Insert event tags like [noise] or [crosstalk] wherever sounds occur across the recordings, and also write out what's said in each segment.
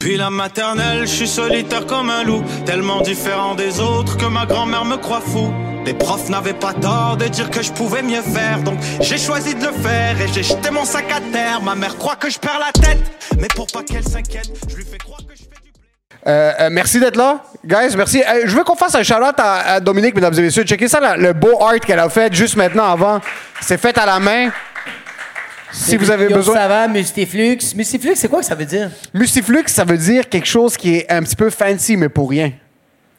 Puis la maternelle, je suis solitaire comme un loup, tellement différent des autres que ma grand-mère me croit fou. Les profs n'avaient pas tort de dire que je pouvais mieux faire, donc j'ai choisi de le faire et j'ai jeté mon sac à terre. Ma mère croit que je perds la tête, mais pour pas qu'elle s'inquiète, je lui fais croire que je fais du. Euh, euh, merci d'être là, guys. Merci. Euh, je veux qu'on fasse un shout-out à, Dominique, mesdames et messieurs. Checkez ça, le beau art qu'elle a fait juste maintenant avant. C'est fait à la main. Si vous avez besoin. Ça va, Mustiflux? Mustiflux, c'est quoi que ça veut dire? Mustiflux, ça veut dire quelque chose qui est un petit peu fancy, mais pour rien.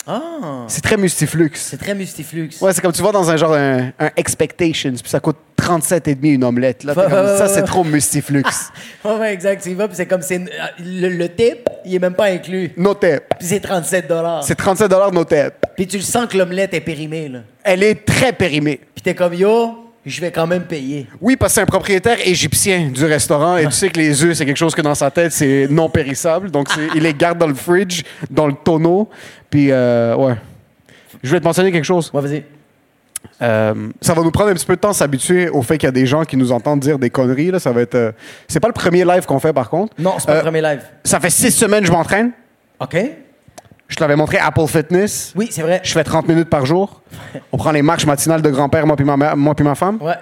Ah, C'est très mustiflux. c'est très Mustiflux. Ouais, c'est comme tu vas dans un genre un, un Expectations, puis ça coûte 37,5 une omelette. Là, T'es comme, ça, c'est trop mustiflux. [laughs] Ouais, ouais, exact. Tu y vas, puis c'est comme c'est. Le, le tip, il est même pas inclus. no tip. Puis c'est 37 C'est 37 no tip. Puis tu le sens que l'omelette est périmée, là. Elle est très périmée. Puis t'es comme, yo, je vais quand même payer. Oui, parce que c'est un propriétaire égyptien du restaurant et tu sais que les œufs, c'est quelque chose que dans sa tête, c'est non périssable. Donc, c'est- il les garde dans le fridge, dans le tonneau. Puis, euh, ouais. Je voulais te mentionner quelque chose. Ouais, vas-y. Euh, ça va nous prendre un petit peu de temps s'habituer au fait qu'il y a des gens qui nous entendent dire des conneries. Là. Ça va être. euh, C'est pas le premier live qu'on fait, par contre. Non, c'est pas Euh, le premier live. Ça fait six semaines que je m'entraîne. OK? Je te l'avais montré Apple Fitness. Oui, c'est vrai. Je fais 30 minutes par jour. On prend les marches matinales de grand-père, moi puis ma, mère- moi puis ma femme. Ouais.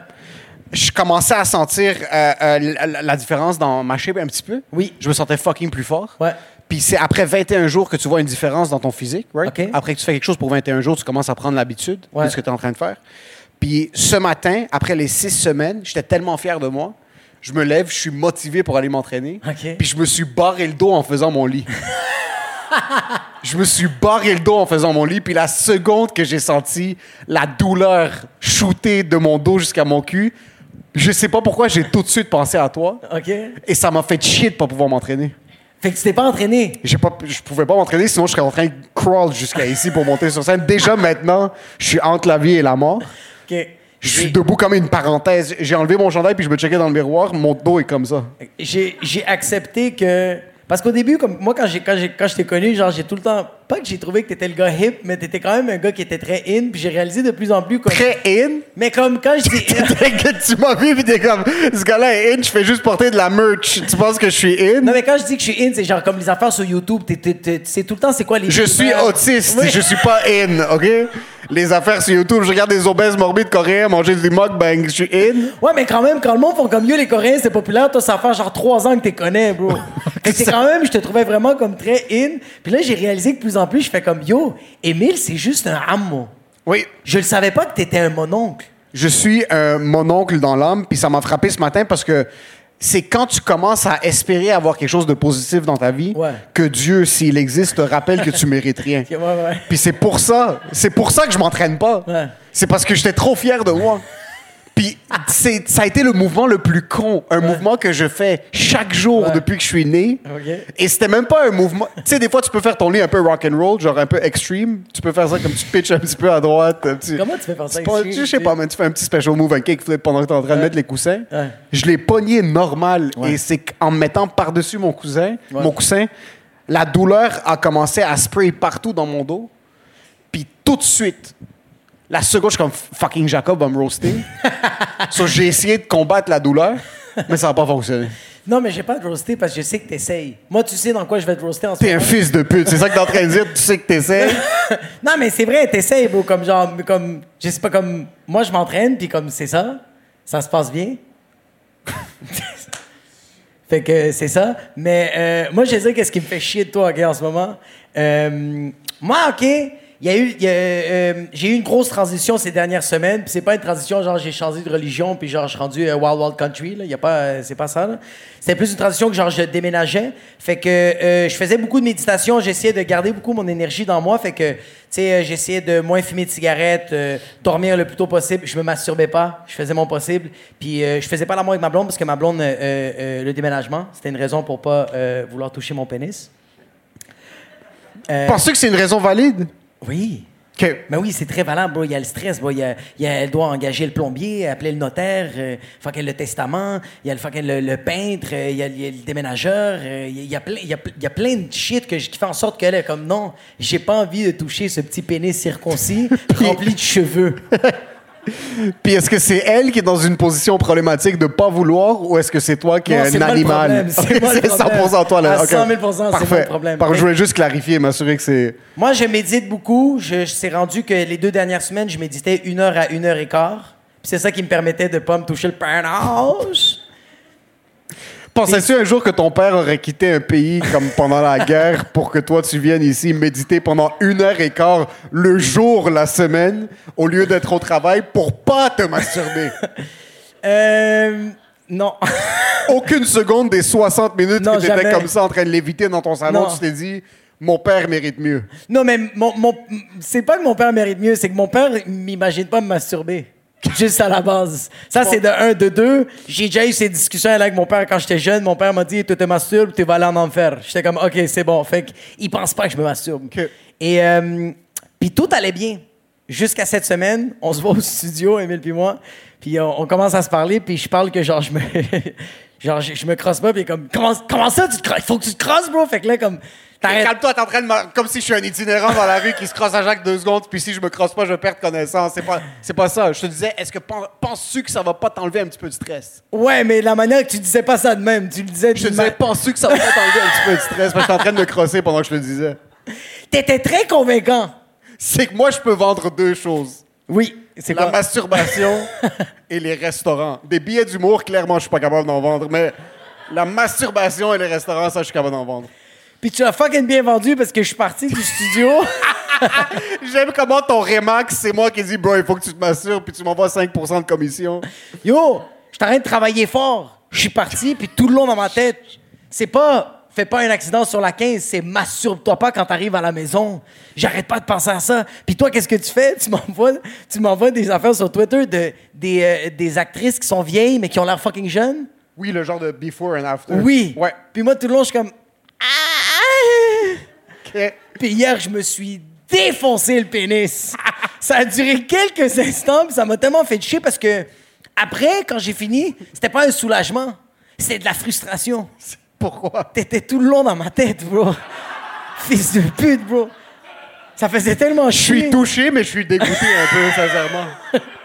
Je commençais à sentir euh, euh, la, la différence dans ma shape un petit peu. Oui. Je me sentais fucking plus fort. Ouais. Puis c'est après 21 jours que tu vois une différence dans ton physique, right? OK. Après que tu fais quelque chose pour 21 jours, tu commences à prendre l'habitude Ouais. de ce que tu es en train de faire. Puis ce matin, après les six semaines, j'étais tellement fier de moi. Je me lève, je suis motivé pour aller m'entraîner. OK. Puis je me suis barré le dos en faisant mon lit. [laughs] je me suis barré le dos en faisant mon lit. Puis la seconde que j'ai senti la douleur shooter de mon dos jusqu'à mon cul, je sais pas pourquoi j'ai tout de suite pensé à toi. OK? Et ça m'a fait chier de pas pouvoir m'entraîner. Fait que tu t'es pas entraîné? J'ai pas, je pouvais pas m'entraîner, sinon je serais en train de crawl jusqu'à ici pour monter sur scène. Déjà maintenant, je suis entre la vie et la mort. OK. Je suis debout comme une parenthèse. J'ai enlevé mon chandail puis je me checkais dans le miroir. Mon dos est comme ça. J'ai accepté que. Parce qu'au début, comme moi, quand, j'ai, quand, j'ai, quand je t'ai connu, genre, j'ai tout le temps. Pas que j'ai trouvé que t'étais le gars hip, mais t'étais quand même un gars qui était très in. Puis j'ai réalisé de plus en plus comme. Très in? Mais comme quand je dis. [laughs] que tu m'as vu puis t'es comme, ce gars-là est in, je fais juste porter de la merch. Tu penses que je suis in? non, mais quand je dis que je suis in, c'est genre comme les affaires sur YouTube. T'es, t'es- t'es- tu sais tout le temps c'est quoi les. Je suis autiste, Oui. je suis pas in, OK? Les affaires sur YouTube, je regarde des obèses morbides coréens manger du mukbang, je suis in. Ouais, mais quand même, quand le monde font comme mieux, les Coréens, c'est populaire, toi, ça fait genre trois ans que t'es connais, bro. [laughs] c'est quand même, je te trouvais vraiment comme très in. Puis là, j'ai réalisé que de plus en plus, je fais comme yo, Émile, c'est juste un amo. Oui, Je le savais pas que t'étais un mononcle. je suis un mononcle dans l'âme, puis ça m'a frappé ce matin parce que c'est quand tu commences à espérer avoir quelque chose de positif dans ta vie Ouais. que Dieu, s'il existe, te rappelle que tu [laughs] mérites rien. Ok, ouais, ouais. Puis c'est pour ça, c'est pour ça que je m'entraîne pas. C'est parce que j'étais trop fier de moi. Puis c'est, ça a été le mouvement le plus con, un mouvement que je fais chaque jour Ouais. depuis que je suis né. Et c'était même pas un mouvement. Tu sais, des fois tu peux faire ton lit un peu rock and roll, genre un peu extreme. Tu peux faire ça comme tu pitches un petit peu à droite. petit- Comment tu fais faire ça extreme, Je sais pas, mais tu fais un petit special move, un kickflip pendant que t'es en train de mettre les coussins. Je l'ai pogné normal. Et c'est qu'en me mettant par-dessus mon cousin, mon coussin, la douleur a commencé à spray partout dans mon dos. Puis tout de suite, la seconde, je suis comme fucking Jacob va me roaster. [laughs] so, j'ai essayé de combattre la douleur, mais ça n'a pas fonctionné. Non, mais j'ai pas te roaster parce que je sais que t'essayes. Moi, tu sais dans quoi je vais te roaster en ce T'es un moment. fils de pute, c'est ça que t'es en train de dire, tu sais que t'essaies. [laughs] Non, mais c'est vrai, t'essayes, bro. Comme genre, comme, je sais pas, comme, moi, je m'entraîne, puis comme c'est ça, ça se passe bien. [laughs] Fait que c'est ça. Mais euh, moi, je sais qu'est-ce qui me fait chier de toi, OK, en ce moment. Euh, moi, OK, y a eu, euh, j'ai eu une grosse transition ces dernières semaines. Puis c'est pas une transition genre j'ai changé de religion puis genre je suis rendu euh, wild wild country. Là, y a pas, euh, c'est pas ça. C'était plus une transition que genre je déménageais. Fait que je faisais beaucoup de méditation. J'essayais de garder beaucoup mon énergie dans moi. Fait que tu sais, j'essayais de moins fumer de cigarettes, dormir le plus tôt possible. Je me masturbais pas. Je faisais mon possible. Puis euh, je faisais pas l'amour avec ma blonde parce que ma blonde, le déménagement, c'était une raison pour pas vouloir toucher mon pénis. Penses-tu que c'est une raison valide? Oui. OK. Mais oui, c'est très valable, bro. Il y a le stress, bro. Il y a, il y a- elle doit engager le plombier, appeler le notaire, euh, fucking le testament, il y a le fucking le, le peintre, euh, il y a, il y a le déménageur, euh, il y a- plein, il y a, il y a plein de shit que, qui fait en sorte qu'elle est comme non, j'ai pas envie de toucher ce petit pénis circoncis [laughs] rempli de cheveux. [laughs] [laughs] Puis est-ce que c'est elle qui est dans une position problématique de pas vouloir ou est-ce que c'est toi qui Non, es un animal? c'est moi le [laughs] c'est problème. 100% toi là. À ok. 100 000 c'est moi le problème. Par- je voulais juste clarifier, m'assurer que c'est. Moi, je médite beaucoup. Je, je c'est rendu que les deux dernières semaines, je méditais une heure à une heure et quart. Puis c'est ça qui me permettait de pas me toucher le pénis. Pensais-tu un jour que ton père aurait quitté un pays comme pendant la guerre pour que toi tu viennes ici méditer pendant une heure et quart le jour, la semaine, au lieu d'être au travail pour pas te masturber? Euh. Non. [laughs] Aucune seconde des 60 minutes Non, que tu étais comme ça en train de léviter dans ton salon, Non. tu t'es dit, mon père mérite mieux. Non, mais mon, mon- c'est pas que mon père mérite mieux, c'est que mon père m'imagine pas me masturber. Juste à la base. Ça, c'est de un. De deux, j'ai déjà eu ces discussions avec mon père quand j'étais jeune. Mon père m'a dit Tu te masturbes, tu vas aller en enfer. J'étais comme Ok, c'est bon. Fait qu'il pense pas que je me masturbe. Et euh, puis tout allait bien. Jusqu'à cette semaine, on se voit au studio, Emile puis moi. Puis on, on commence à se parler, puis je parle que genre je me. [laughs] genre, je, je me crosse pas, puis comme comment, comment ça, tu te crosses? Faut que tu te crosses, bro? Fait que là, comme. Calme-toi, t'es en train de. me- Comme si je suis un itinérant dans la rue qui se crosse à Jacques deux secondes, puis si je me crosse pas, je vais perdre connaissance. C'est pas, c'est pas ça. Je te disais, est-ce que pen- penses-tu que ça va pas t'enlever un petit peu de stress? Ouais, mais la manière que tu disais pas ça de même, tu le disais Je te disais, penses-tu que ça va pas t'enlever un petit peu de stress? Parce que j'étais en train de me crosser pendant que je te le disais. [laughs] T'étais très convaincant. C'est que moi, je peux vendre deux choses. Oui, c'est La quoi? masturbation [laughs] et les restaurants. Des billets d'humour, clairement, je suis pas capable d'en vendre, mais la masturbation et les restaurants, ça, je suis capable d'en vendre. Puis tu l'as fucking bien vendu parce que je suis parti du studio. [laughs] J'aime comment ton Remax, c'est moi qui dis, bro, il faut que tu te masturbes, puis tu m'envoies 5% de commission. Yo, je train de travailler fort. Je suis parti, puis tout le long dans ma tête, c'est pas fais pas un accident sur la 15, c'est masturbe-toi pas quand t'arrives à la maison. J'arrête pas de penser à ça. Puis toi, qu'est-ce que tu fais? Tu m'envoies, tu m'envoies des affaires sur Twitter de, des, euh, des actrices qui sont vieilles mais qui ont l'air fucking jeunes? Oui, le genre de before and after. Oui. Ouais. Puis moi, tout le long, je suis comme. Ah! Puis hier, je me suis défoncé le pénis. [laughs] ça a duré quelques instants, puis ça m'a tellement fait chier parce que après, quand j'ai fini, c'était pas un soulagement, c'était de la frustration. Pourquoi? T'étais tout le long dans ma tête, bro. Fils de pute, bro. Ça faisait tellement Je suis chier. touché, mais je suis dégoûté un peu, sincèrement. [laughs]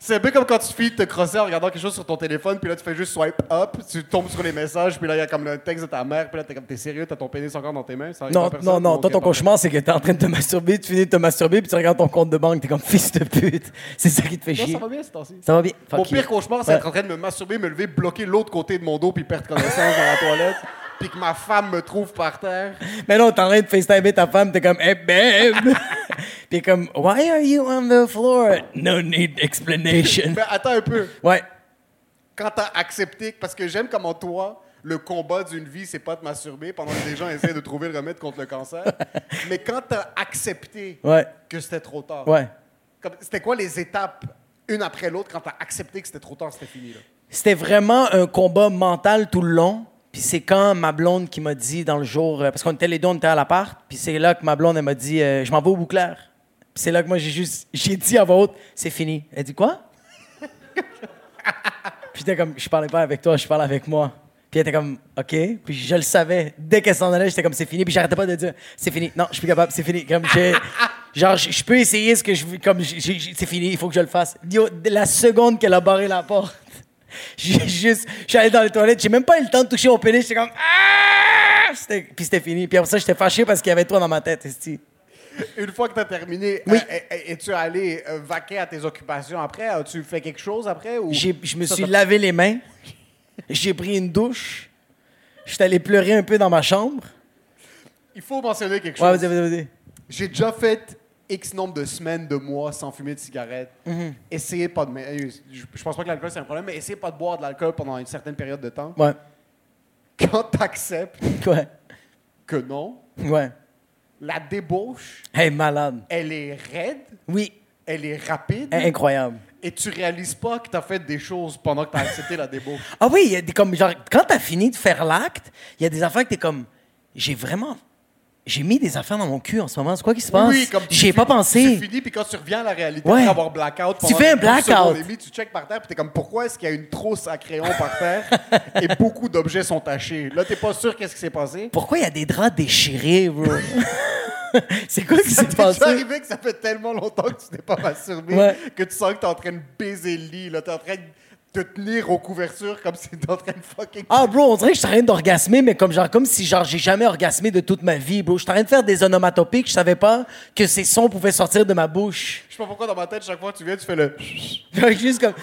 C'est un peu comme quand tu finis de te crosser en regardant quelque chose sur ton téléphone, puis là, tu fais juste swipe up, tu tombes sur les messages, puis là, il y a comme le texte de ta mère, puis là, t'es comme, t'es sérieux, t'as ton pénis encore dans tes mains? Ça Non, non, non. Toi, ton cauchemar, c'est que t'es en train de te masturber, tu finis de te masturber, puis tu regardes ton compte de banque, t'es comme fils de pute. [laughs] C'est ça qui te fait Non, chier. ça va bien, c'est temps-ci. Ça va bien. Mon pire cauchemar, c'est être en train de me masturber, me lever, bloquer l'autre côté de mon dos, puis perdre connaissance dans la toilette, puis que ma femme me trouve par terre. Mais non, t'es en train de FaceTimer ta femme, t'es comme, hey babe! [laughs] Puis comme, why are you on the floor? No need explanation. Mais attends un peu. Ouais. quand t'as accepté, parce que j'aime comment toi, le combat d'une vie, c'est pas de masturber pendant que des gens essaient de trouver le remède contre le cancer. [laughs] Mais quand t'as accepté Ouais. que c'était trop tard, Ouais. c'était quoi les étapes, une après l'autre, quand t'as accepté que c'était trop tard, c'était fini, là? C'était vraiment un combat mental tout le long. Puis c'est quand ma blonde qui m'a dit dans le jour, euh, parce qu'on était les deux, on était à l'appart, puis c'est là que ma blonde, elle m'a dit, euh, je m'en vais au bouclair. Puis c'est là que moi, j'ai juste, j'ai dit à haute, c'est fini. Elle dit quoi? [laughs] puis j'étais comme, je parlais pas avec toi, je parle avec moi. Puis elle était comme, OK. Puis je le savais. Dès qu'elle s'en allait, j'étais comme, c'est fini. Puis j'arrêtais pas de dire, c'est fini. Non, je suis plus capable, c'est fini. Comme, j'ai- [laughs] genre, je peux essayer ce que je veux, comme, c'est fini, il faut que je le fasse. Yo, la seconde qu'elle a barré la porte, [laughs] j'ai juste, je suis allé dans les toilettes, j'ai même pas eu le temps de toucher mon pénis, j'étais comme, ah! Puis c'était fini. Puis après ça, j'étais fâché parce qu'il y avait toi dans ma tête, esti. Une fois que t'as terminé, Oui. euh, euh, es-tu allé euh, vaquer à tes occupations après? As-tu fait quelque chose après? Ou Je me suis lavé les mains, j'ai pris une douche, je suis allé pleurer un peu dans ma chambre. Il faut mentionner quelque Ouais, chose. vas-y, vas-y, vas-y. J'ai déjà fait X nombre de semaines, de mois sans fumer de cigarette. Mhm. Essayez pas de. mais, euh, Je, je pense pas que l'alcool c'est un problème, mais essayez pas de boire de l'alcool pendant une certaine période de temps. Ouais, Quand t'acceptes [laughs] ouais, que non, ouais. la débauche, Hey, malade. elle est raide, Oui, elle est rapide, incroyable. et tu réalises pas que t'as fait des choses pendant que t'as accepté la débauche. Ah oui, il y a des comme genre quand t'as fini de faire l'acte, il y a des affaires que t'es comme j'ai vraiment j'ai mis des affaires dans mon cul en ce moment. C'est quoi qui se passe? Oui, comme tu J'y ai pas pensé. C'est fini, puis quand tu reviens à la réalité, Ouais. après avoir blackout, Tu fais un 12 secondes blackout. demie, tu checkes par terre, puis t'es comme, pourquoi est-ce qu'il y a une trousse à crayon par terre [laughs] et beaucoup d'objets sont tachés? Là, t'es pas sûr qu'est-ce qui s'est passé? Pourquoi il y a des draps déchirés, bro? [laughs] C'est quoi qui s'est passé déjà arrivé que ça fait tellement longtemps que tu t'es pas masturbé Ouais. que tu sens que t'es en train de baiser le lit, là. T'es en train de te tenir aux couvertures comme si t'es en train de fucking... Ah bro, on dirait que je suis en train d'orgasmer mais comme genre comme si genre j'ai jamais orgasmé de toute ma vie, bro. Je suis en train de faire des onomatopiques, je savais pas que ces sons pouvaient sortir de ma bouche. Je sais pas pourquoi dans ma tête, chaque fois que tu viens, tu fais le... [laughs] Que juste comme [laughs]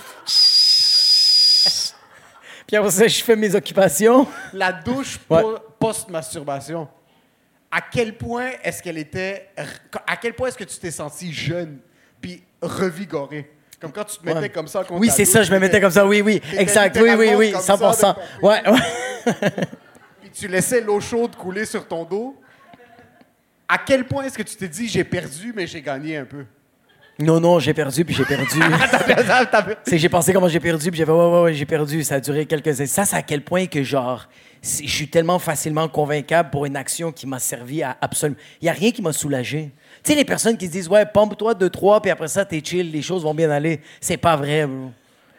Puis après ça, je fais mes occupations. La douche Ouais. post-masturbation. À quel point est-ce qu'elle était. À quel point est-ce que tu t'es senti jeune puis revigoré? Comme quand tu te mettais Ouais. comme ça Oui, c'est ça, je me mettais comme ça, oui, oui, exact, oui, oui, oui, comme ça 100%. de Ouais, ouais. Puis tu laissais l'eau chaude couler sur ton dos. À quel point est-ce que tu t'es dit j'ai perdu, mais j'ai gagné un peu? Non, non, j'ai perdu, puis j'ai perdu. [laughs] c'est j'ai pensé comment j'ai perdu, puis j'ai fait, ouais, ouais, ouais, j'ai perdu. Ça a duré quelques années. Ça, c'est à quel point que, genre, je suis tellement facilement convaincable pour une action qui m'a servi à absolument. Il n'y a rien qui m'a soulagé. Tu sais, les personnes qui se disent, ouais, pompe-toi deux, trois, puis après ça, t'es chill, les choses vont bien aller. C'est pas vrai, bro.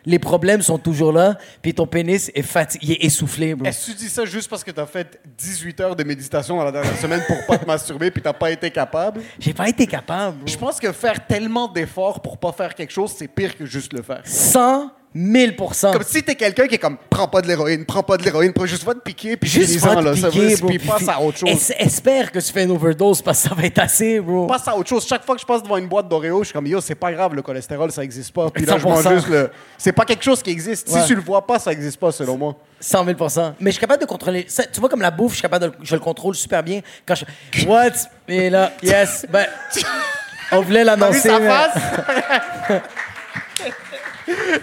Les problèmes sont toujours là, puis ton pénis est fatigué, il est essoufflé, bro. Est-ce que tu dis ça juste parce que t'as fait 18 heures de méditation dans la dernière semaine pour pas te masturber puis t'as pas été capable? J'ai pas été capable, bro. Je pense que faire tellement d'efforts pour pas faire quelque chose, c'est pire que juste le faire. 100 000 Comme si t'es quelqu'un qui est comme prends pas de l'héroïne, prends pas de l'héroïne, prends juste va te piquer puis Juste va te piquer, bro. puis passe à autre chose. Es- espère que tu fais une overdose parce que ça va être assez, bro. Passe à autre chose. Chaque fois que je passe devant une boîte d'Oreo, je suis comme yo, c'est pas grave, le cholestérol ça existe pas. Puis là je mange 100%. juste le. C'est pas quelque chose qui existe. Ouais. Si tu le vois pas, ça existe pas selon moi. 100 000 Mais je suis capable de contrôler. ça, tu vois, comme la bouffe, je suis capable de je le contrôle super bien. Quand je. What? Et là, yes. Ben, [laughs] on voulait l'annoncer. [laughs]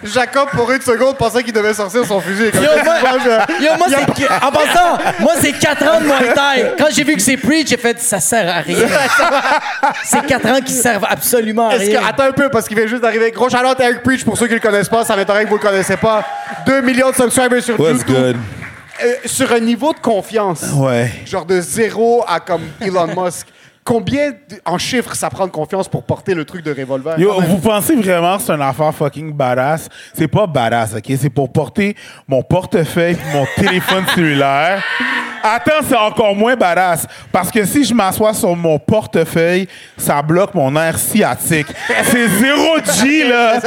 Jacob, pour une seconde, pensait qu'il devait sortir son fusil. Comme Yo, moi, euh, yo, moi, c'est. En passant, moi, c'est 4 ans de Muay Thai. Quand j'ai vu que c'est preach, j'ai fait, ça sert à rien. c'est 4 ans qui servent absolument à Est-ce rien. que, attends un peu, parce qu'il vient juste d'arriver. Gros shout-out à Eric Preach, pour ceux qui le connaissent pas, ça m'étonnerait que vous le connaissez pas. 2 millions de subscribers sur What's YouTube. good? Euh, sur un niveau de confiance, Ouais. genre de zéro à comme Elon Musk, combien d- en chiffres ça prend de confiance pour porter le truc de revolver? Yo, vous pensez vraiment que c'est une affaire fucking badass? C'est pas badass, ok? C'est pour porter mon portefeuille pis mon [laughs] téléphone cellulaire. Attends, c'est encore moins badass. Parce que si je m'assois sur mon portefeuille, ça bloque mon air sciatique. C'est zéro G, là.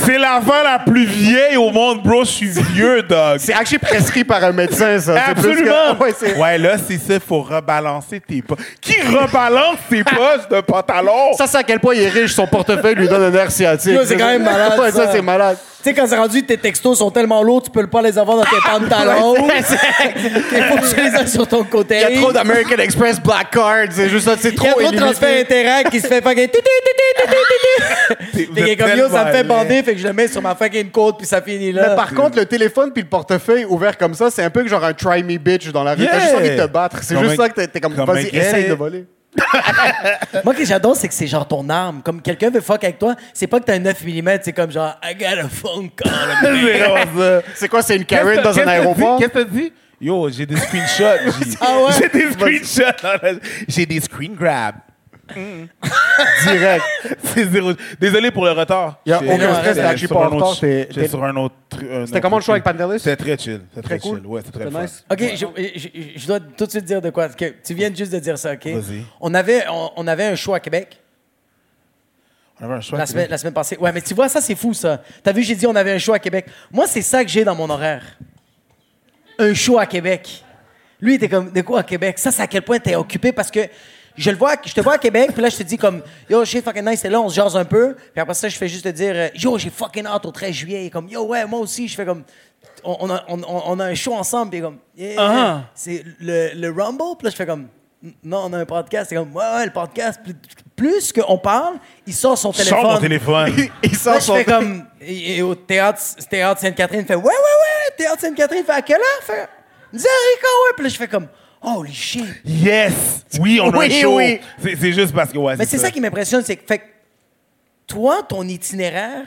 C'est l'affaire la plus vieille au monde, bro. Je suis vieux, dog. C'est actually prescrit par un médecin, ça. C'est plus Absolument. que- Ouais, ouais, là, c'est ça. Faut rebalancer tes poches. Qui rebalance tes poches de pantalon? Ça, c'est à quel point il est riche, son portefeuille lui donne un air sciatique. Yo, c'est quand même malade, Ouais, ça, ça. c'est malade. Tu sais, quand c'est rendu, tes textos sont tellement lourds, tu peux pas les avoir dans tes [laughs] pantalons. [laughs] Il faut que tu les aies sur ton côté. Il y a trop d'American Express Black Card. C'est juste ça, c'est Il y trop a trop de illimité. transferts Interact qui se fait fucking. Fait comme yo, ça me fait bander, fait que je le mets sur ma fucking côte, puis ça finit là. Mais par contre, le téléphone puis le portefeuille ouvert comme ça, c'est un peu que genre un try me bitch dans la rue. T'as juste envie de te battre. C'est juste ça que t'es- comme, vas-y, essaye de voler. [laughs] Moi, ce que j'adore, c'est que c'est genre ton arme. Comme quelqu'un veut fuck avec toi, c'est pas que t'as un 9 mm, c'est comme genre, I got a phone call. [laughs] C'est quoi, c'est une Karen dans un aéroport? Qu'est-ce que t'as dit? Yo, j'ai des screenshots. J'ai [laughs] Ah ouais? J'ai des screenshots. J'ai des screen grabs. [laughs] Direct. C'est zéro. Désolé pour le retard. Y a aucun stress, actually sur pas en un autre- retard, t'es- sur un autre. C'était comment le show avec Pantelis? C'était très chill. C'était très, Très cool. chill. Ouais, c'était très C'était nice. OK, je, je- je dois tout de suite dire de quoi. que tu viens juste de dire ça, OK? Vas-y. On avait, on, on avait un show à Québec On avait un choix. la semaine, la semaine passée. Ouais, mais tu vois, ça, c'est fou, ça. T'as vu, j'ai dit on avait un show à Québec. Moi, c'est ça que j'ai dans mon horaire. Un show à Québec. Lui, il était comme, de quoi à Québec? Ça, c'est à quel point t'es occupé? Parce que je le vois, je te vois à Québec, puis là, je te dis comme, yo, shit, fucking nice, c'est là, on se jase un peu. Puis après ça, je fais juste te dire, euh, yo, j'ai fucking hâte au 13 juillet. Il est comme, yo, ouais, moi aussi. Je fais comme, on, a, on, a un show ensemble, puis comme, yeah, Ah. c'est le, le Rumble. Puis là, je fais comme, non, on a un podcast. C'est comme, ouais, ouais, le podcast. Plus, plus qu'on parle, il sort son Je téléphone. sors mon téléphone. [laughs] Il Là, sort je son... fais [laughs] comme, et, et au théâtre, théâtre Sainte-Catherine, il fait, ouais, ouais, ouais, théâtre Sainte-Catherine, fait à quelle heure? Fait, 10 heures et quart, ouais. Puis là, je fais comme, holy shit. Yes! Oui, on a Oui, un show. oui. C'est juste parce que, ouais, Mais c'est ça qui m'impressionne, c'est que, fait toi, ton itinéraire,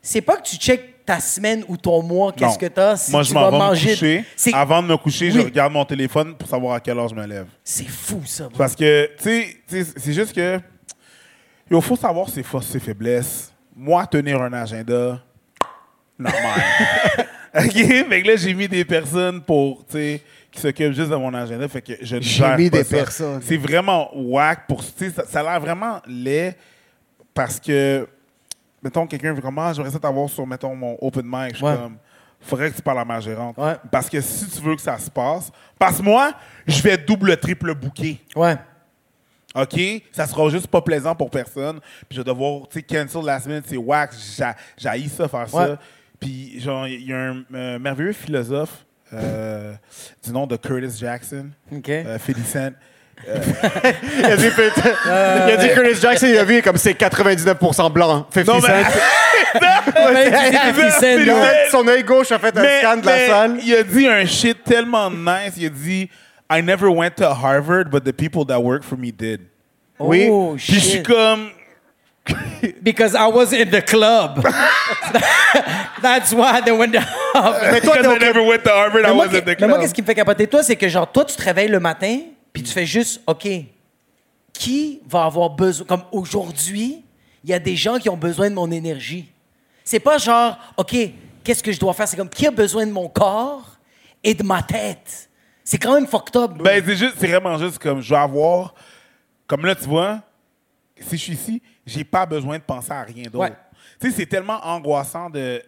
c'est pas que tu checkes ta semaine ou ton mois, qu'est-ce que t'as, si Moi, tu je vas me manger. coucher. Avant de me coucher, je regarde mon téléphone pour savoir à quelle heure je me lève. C'est fou, ça. bro. Parce que, tu sais, tu sais, c'est juste que. Il faut savoir ses forces, ses faiblesses. Moi, tenir un agenda, normal. [laughs] OK? Fait que là, j'ai mis des personnes pour, tu sais, qui s'occupent juste de mon agenda. Fait que je ne J'ai gère mis pas des ça. personnes. C'est vraiment whack pour. Tu sais, ça, ça a l'air vraiment laid parce que, mettons, quelqu'un veut comme, ah, j'aimerais ça t'avoir sur, mettons, mon open mic. Je suis Ouais. comme, faudrait que tu parles à ma gérante. Ouais. Parce que si tu veux que ça se passe, parce que moi, je vais double, triple booker. Ouais. OK? Ça sera juste pas plaisant pour personne. Puis je vais devoir, tu sais, cancel la semaine, c'est wax. J'haïs ça, faire Ouais. ça. Puis, genre, il y a un euh, merveilleux philosophe euh, du nom de Curtis Jackson, OK. euh, 50 Cent. [laughs] Il a dit, il a dit Curtis Jackson, il a vu comme c'est 99% blanc. 50 Non, mais- Cent. [laughs] Ouais, tu sais, 50 Cent, Philippe non. Son œil gauche a fait un Mais- scan de la salle. Il a dit un shit tellement nice. Il a dit I never went to Harvard, but the people that work for me did. Oui. Oh, Puis je suis comme. [laughs] Because I was in the club. [laughs] That's why they went down. Mais toi, Because I never went to Harvard, I moi, was at the mais moi, club. qu'est-ce qui me fait capoter? Toi, c'est que genre toi, tu te réveilles le matin, puis tu fais juste, ok, qui va avoir besoin, comme aujourd'hui, il y a des gens qui ont besoin de mon énergie. C'est pas genre, ok, qu'est-ce que je dois faire, c'est comme qui a besoin de mon corps et de ma tête? C'est quand même fucked up. Ben, c'est juste, c'est vraiment juste comme je vais avoir. Comme là, tu vois, si je suis ici, j'ai pas besoin de penser à rien d'autre. Ouais. Tu sais, c'est tellement angoissant de.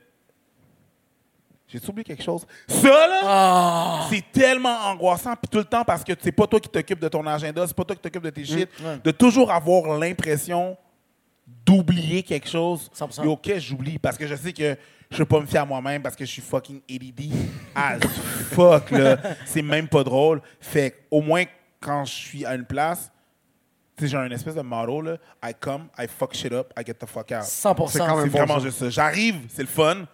J'ai oublié quelque chose? Ça, là, Ah. c'est tellement angoissant, puis tout le temps, parce que c'est pas toi qui t'occupes de ton agenda, c'est pas toi qui t'occupes de tes shit, ouais. de toujours avoir l'impression d'oublier quelque chose. 100%. Et ok, j'oublie, parce que je sais que je peux pas me fier à moi-même, parce que je suis fucking ADD as fuck, là. [laughs] C'est même pas drôle. Fait au moins, quand je suis à une place, sais, j'ai un espèce de motto, là. I come, I fuck shit up, I get the fuck out. 100%. C'est quand même C'est bon, vraiment ça. juste ça. J'arrive, c'est le fun.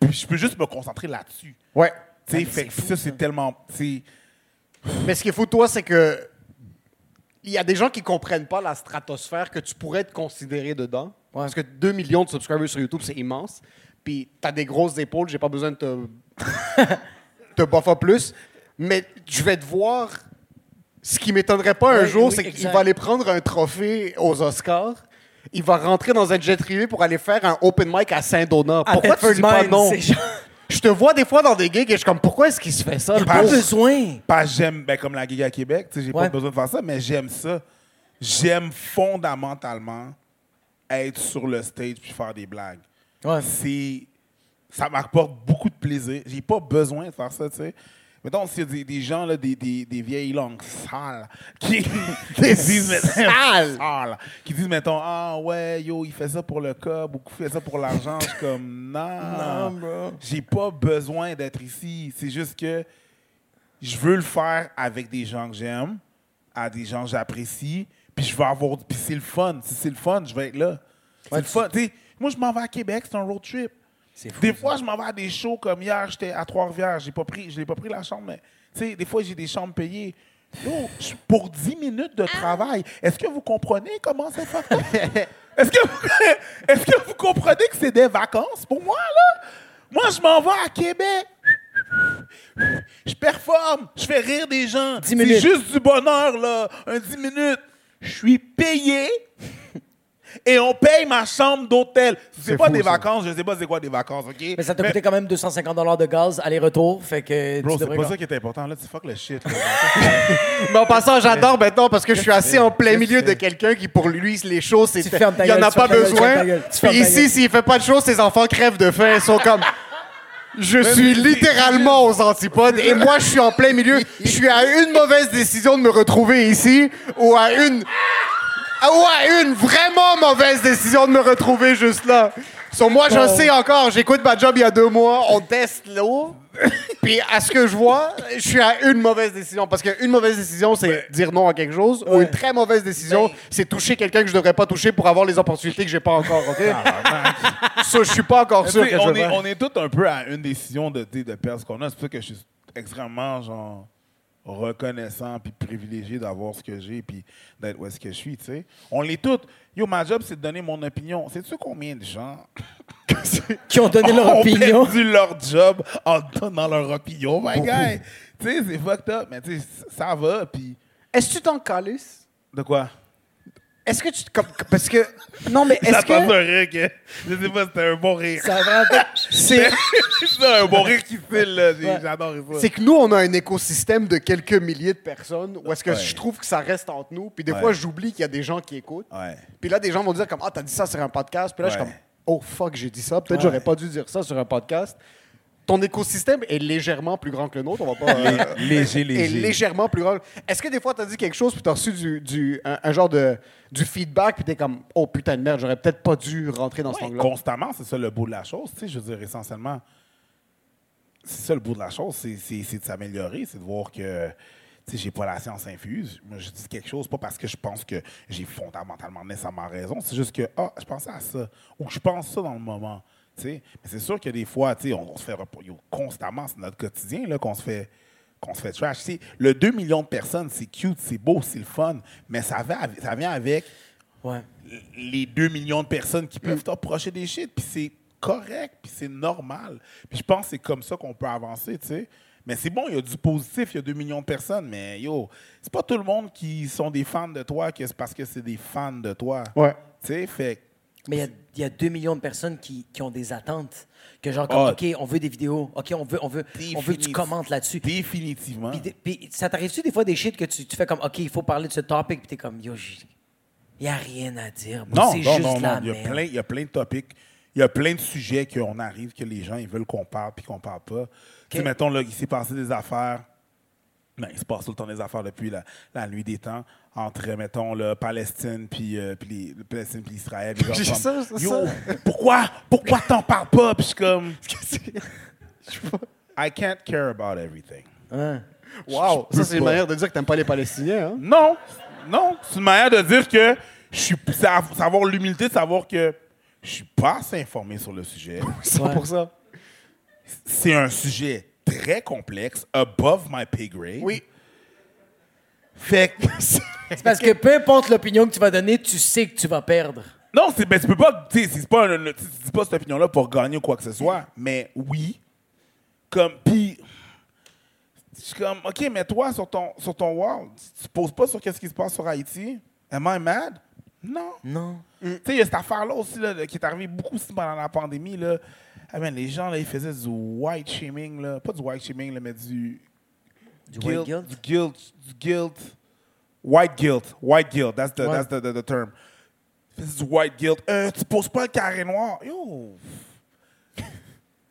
Puis Je peux juste me concentrer là-dessus. Ouais. Tu sais, fait que ça, c'est tellement. c'est- Mais ce qui est fou de toi, c'est que il y a des gens qui comprennent pas la stratosphère que tu pourrais être considéré dedans. Parce que 2 millions de subscribers sur YouTube, c'est immense. Puis t'as des grosses épaules, j'ai pas besoin de te, [laughs] te buffer plus. Mais je vais te voir. Ce qui m'étonnerait pas un Oui, jour, oui, c'est qu'il va aller prendre un trophée aux Oscars. Il va rentrer dans un jet privé pour aller faire un open mic à Saint-Donat. Pourquoi tu dis pas non? Je te vois des fois dans des gigs et je suis comme, pourquoi est-ce qu'il se fait ça? le Pas besoin. Pas j'aime, ben, comme la giga à Québec, tu sais, j'ai Ouais. pas besoin de faire ça, mais j'aime ça. J'aime fondamentalement être sur le stage puis faire des blagues. Ouais. C'est. Ça m'apporte beaucoup de plaisir. J'ai pas besoin de faire ça, tu sais. Mettons, s'il y a des, des gens, là, des, des, des vieilles langues sales, qui, [laughs] qui disent, mettons, Sales! sales, qui disent, mettons, ah ouais, yo, il fait ça pour le cob ou il fait ça pour l'argent. Je suis comme, non, Non, bro. j'ai pas besoin d'être ici. C'est juste que je veux le faire avec des gens que j'aime, à des gens que j'apprécie, puis je veux avoir. Puis c'est le fun. Si c'est le fun, je vais être là. C'est Ouais, le tu- fun. Tu sais, moi, je m'en vais à Québec, c'est un road trip. Fou, Des ça. fois, je m'en vais à des shows comme hier, j'étais à Trois-Rivières. J'ai pas pris, je n'ai pas pris la chambre, mais tu sais, des fois, j'ai des chambres payées. Yo, pour 10 minutes de travail, est-ce que vous comprenez comment c'est up? [laughs] Est-ce que, vous- [laughs] est-ce que vous comprenez que c'est des vacances pour moi, là? Moi, je m'en vais à Québec. Je performe, je fais rire des gens. 10 C'est minutes. juste du bonheur, là. Un 10 minutes. Je suis payé et on paye ma chambre d'hôtel. C'est pas fou, des ça. vacances, je sais pas c'est quoi des vacances, OK? Mais ça t'a coûté quand même 250 de gaz aller-retour, fait que Bro, tu c'est devrais pas ça qui est important. Là, tu fuck le shit. là. [laughs] Mais en passant, j'adore maintenant parce que je suis assis en plein milieu de quelqu'un qui, pour lui, les choses, c'est. Tu fermes ta Il n'y en gueule, a tu pas fermes ta gueule, tu fermes besoin. ta gueule, tu fermes Puis ta ici, gueule. s'il fait pas de choses, ses enfants crèvent de faim. Ils sont comme. Je suis mais littéralement aux antipodes et moi, je suis en plein milieu. Je suis à une mauvaise décision de me retrouver ici ou à une. Ou à une vraiment mauvaise décision de me retrouver juste là. Sur moi, je sais encore. J'écoute ma job il y a deux mois. On teste l'eau. [laughs] Puis à ce que je vois, je suis à une mauvaise décision. Parce qu'une mauvaise décision, c'est dire non à quelque chose. Ou Ouais. une très mauvaise décision, Ben- c'est toucher quelqu'un que je devrais pas toucher pour avoir les opportunités que j'ai pas encore. OK? [laughs] Ça, je suis pas encore sûr que je on, vais est, on est tous un peu à une décision de, de perdre ce qu'on a. C'est pour ça que je suis extrêmement genre, reconnaissant puis privilégié d'avoir ce que j'ai puis d'être où est-ce que je suis. tu sais. On l'est tous. Yo, ma job, c'est de donner mon opinion. Sais-tu combien de gens [laughs] Qui ont donné leur ont opinion? perdu leur job en donnant leur opinion, my guy? tu sais, c'est fucked up, mais tu sais, ça va. Puis Est-ce que tu t'en calisses? de quoi? Est-ce que tu. Comme, parce que. Non, mais est-ce J'attends que. un rire que... Je sais pas, c'était un bon rire. Ça va [laughs] C'est. un bon rire qui file, là. Ouais. J'adore ça. C'est que nous, on a un écosystème de quelques milliers de personnes où est-ce que Ouais. je trouve que ça reste entre nous. Puis des Ouais. fois, j'oublie qu'il y a des gens qui écoutent. Ouais. Puis là, des gens vont dire comme Ah, t'as dit ça sur un podcast. Puis là, je suis comme Oh fuck, j'ai dit ça. Peut-être j'aurais pas dû dire ça sur un podcast. Ton écosystème est légèrement plus grand que le nôtre. On va pas. euh, léger, est léger. légèrement plus grand. Est-ce que des fois, t'as dit quelque chose puis t'as reçu du, du- un, un genre de du feedback puis t'es comme Oh putain de merde, j'aurais peut-être pas dû rentrer dans Ouais, angle-là? constamment, c'est ça le bout de la chose. Tu sais, je veux dire, essentiellement, c'est ça le bout de la chose, c'est, de s'améliorer, c'est de voir que sais, j'ai pas la science infuse. Moi, je dis quelque chose, pas parce que je pense que j'ai fondamentalement nécessairement raison, c'est juste que, ah, je pensais à ça, ou je pense ça dans le moment. Mais c'est sûr que des fois, on, on se fait constamment, c'est notre quotidien là, qu'on se fait qu'on se fait trash. Le 2 millions de personnes, c'est cute, c'est beau, c'est le fun, mais ça, va avec- ça vient avec Ouais. les 2 millions de personnes qui peuvent t'approcher des shit, puis c'est correct, puis c'est normal. Puis je pense que c'est comme ça qu'on peut avancer, tu sais. Mais c'est bon, il y a du positif, il y a 2 millions de personnes, mais yo, c'est pas tout le monde qui sont des fans de toi que c'est parce que c'est des fans de toi. Ouais. Tu sais, fait Mais il y y, a 2 millions de personnes qui, qui ont des attentes. Que genre, comme, Ah. OK, on veut des vidéos. OK, on veut, on veut, on veut que tu commentes là-dessus. définitivement. Puis, puis ça t'arrive-tu des fois des shit que tu, tu fais comme, OK, il faut parler de ce topic, puis t'es comme, yo, il n'y a rien à dire. Non, c'est non, juste non, la non. Il y, a plein, il y a plein de topics. Il y a plein de sujets qu'on arrive, que les gens ils veulent qu'on parle puis qu'on parle pas. Tu sais, mettons, là, il s'est passé des affaires. Ben, il se passe tout le temps des affaires depuis la, la nuit des temps entre, mettons, le Palestine puis euh, puis les, le Palestine puis Israël. Comme, [laughs] ça, Yo, ça. pourquoi, pourquoi t'en parles pas? Puis je suis comme, [laughs] I can't care about everything. Ouais. Wow, ça c'est une manière de dire que t'aimes pas les Palestiniens. Hein? Non, non, c'est une manière de dire que je suis, avoir l'humilité de savoir que je suis pas assez informé sur le sujet. [laughs] 100%. c'est un sujet très complexe, above my pay grade. Oui. Fait que. [laughs] C'est parce que peu importe l'opinion que tu vas donner, tu sais que tu vas perdre. non, c'est, ben, tu peux pas. Tu sais, c'est pas, un- un- tu dis pas cette opinion-là pour gagner ou quoi que ce soit, mais oui. Comme. Puis. Je suis comme, OK, mais toi, sur ton, sur ton wall, tu, tu poses pas sur qu'est-ce qui se passe sur Haïti? Am I mad? Non. Non. Tu sais, il y a cette affaire-là aussi là, de- qui est arrivée beaucoup aussi pendant la pandémie. Là. Ah, man, les gens, là, ils faisaient du white shaming. Là. Pas du white shaming, là, mais du. Du white guilt? Du guilt. Du guilt. White guilt. White guilt. That's the, Ouais. that's the, the, the term. Faisaient du white guilt. Euh, tu poses pas le carré noir. Yo! [laughs]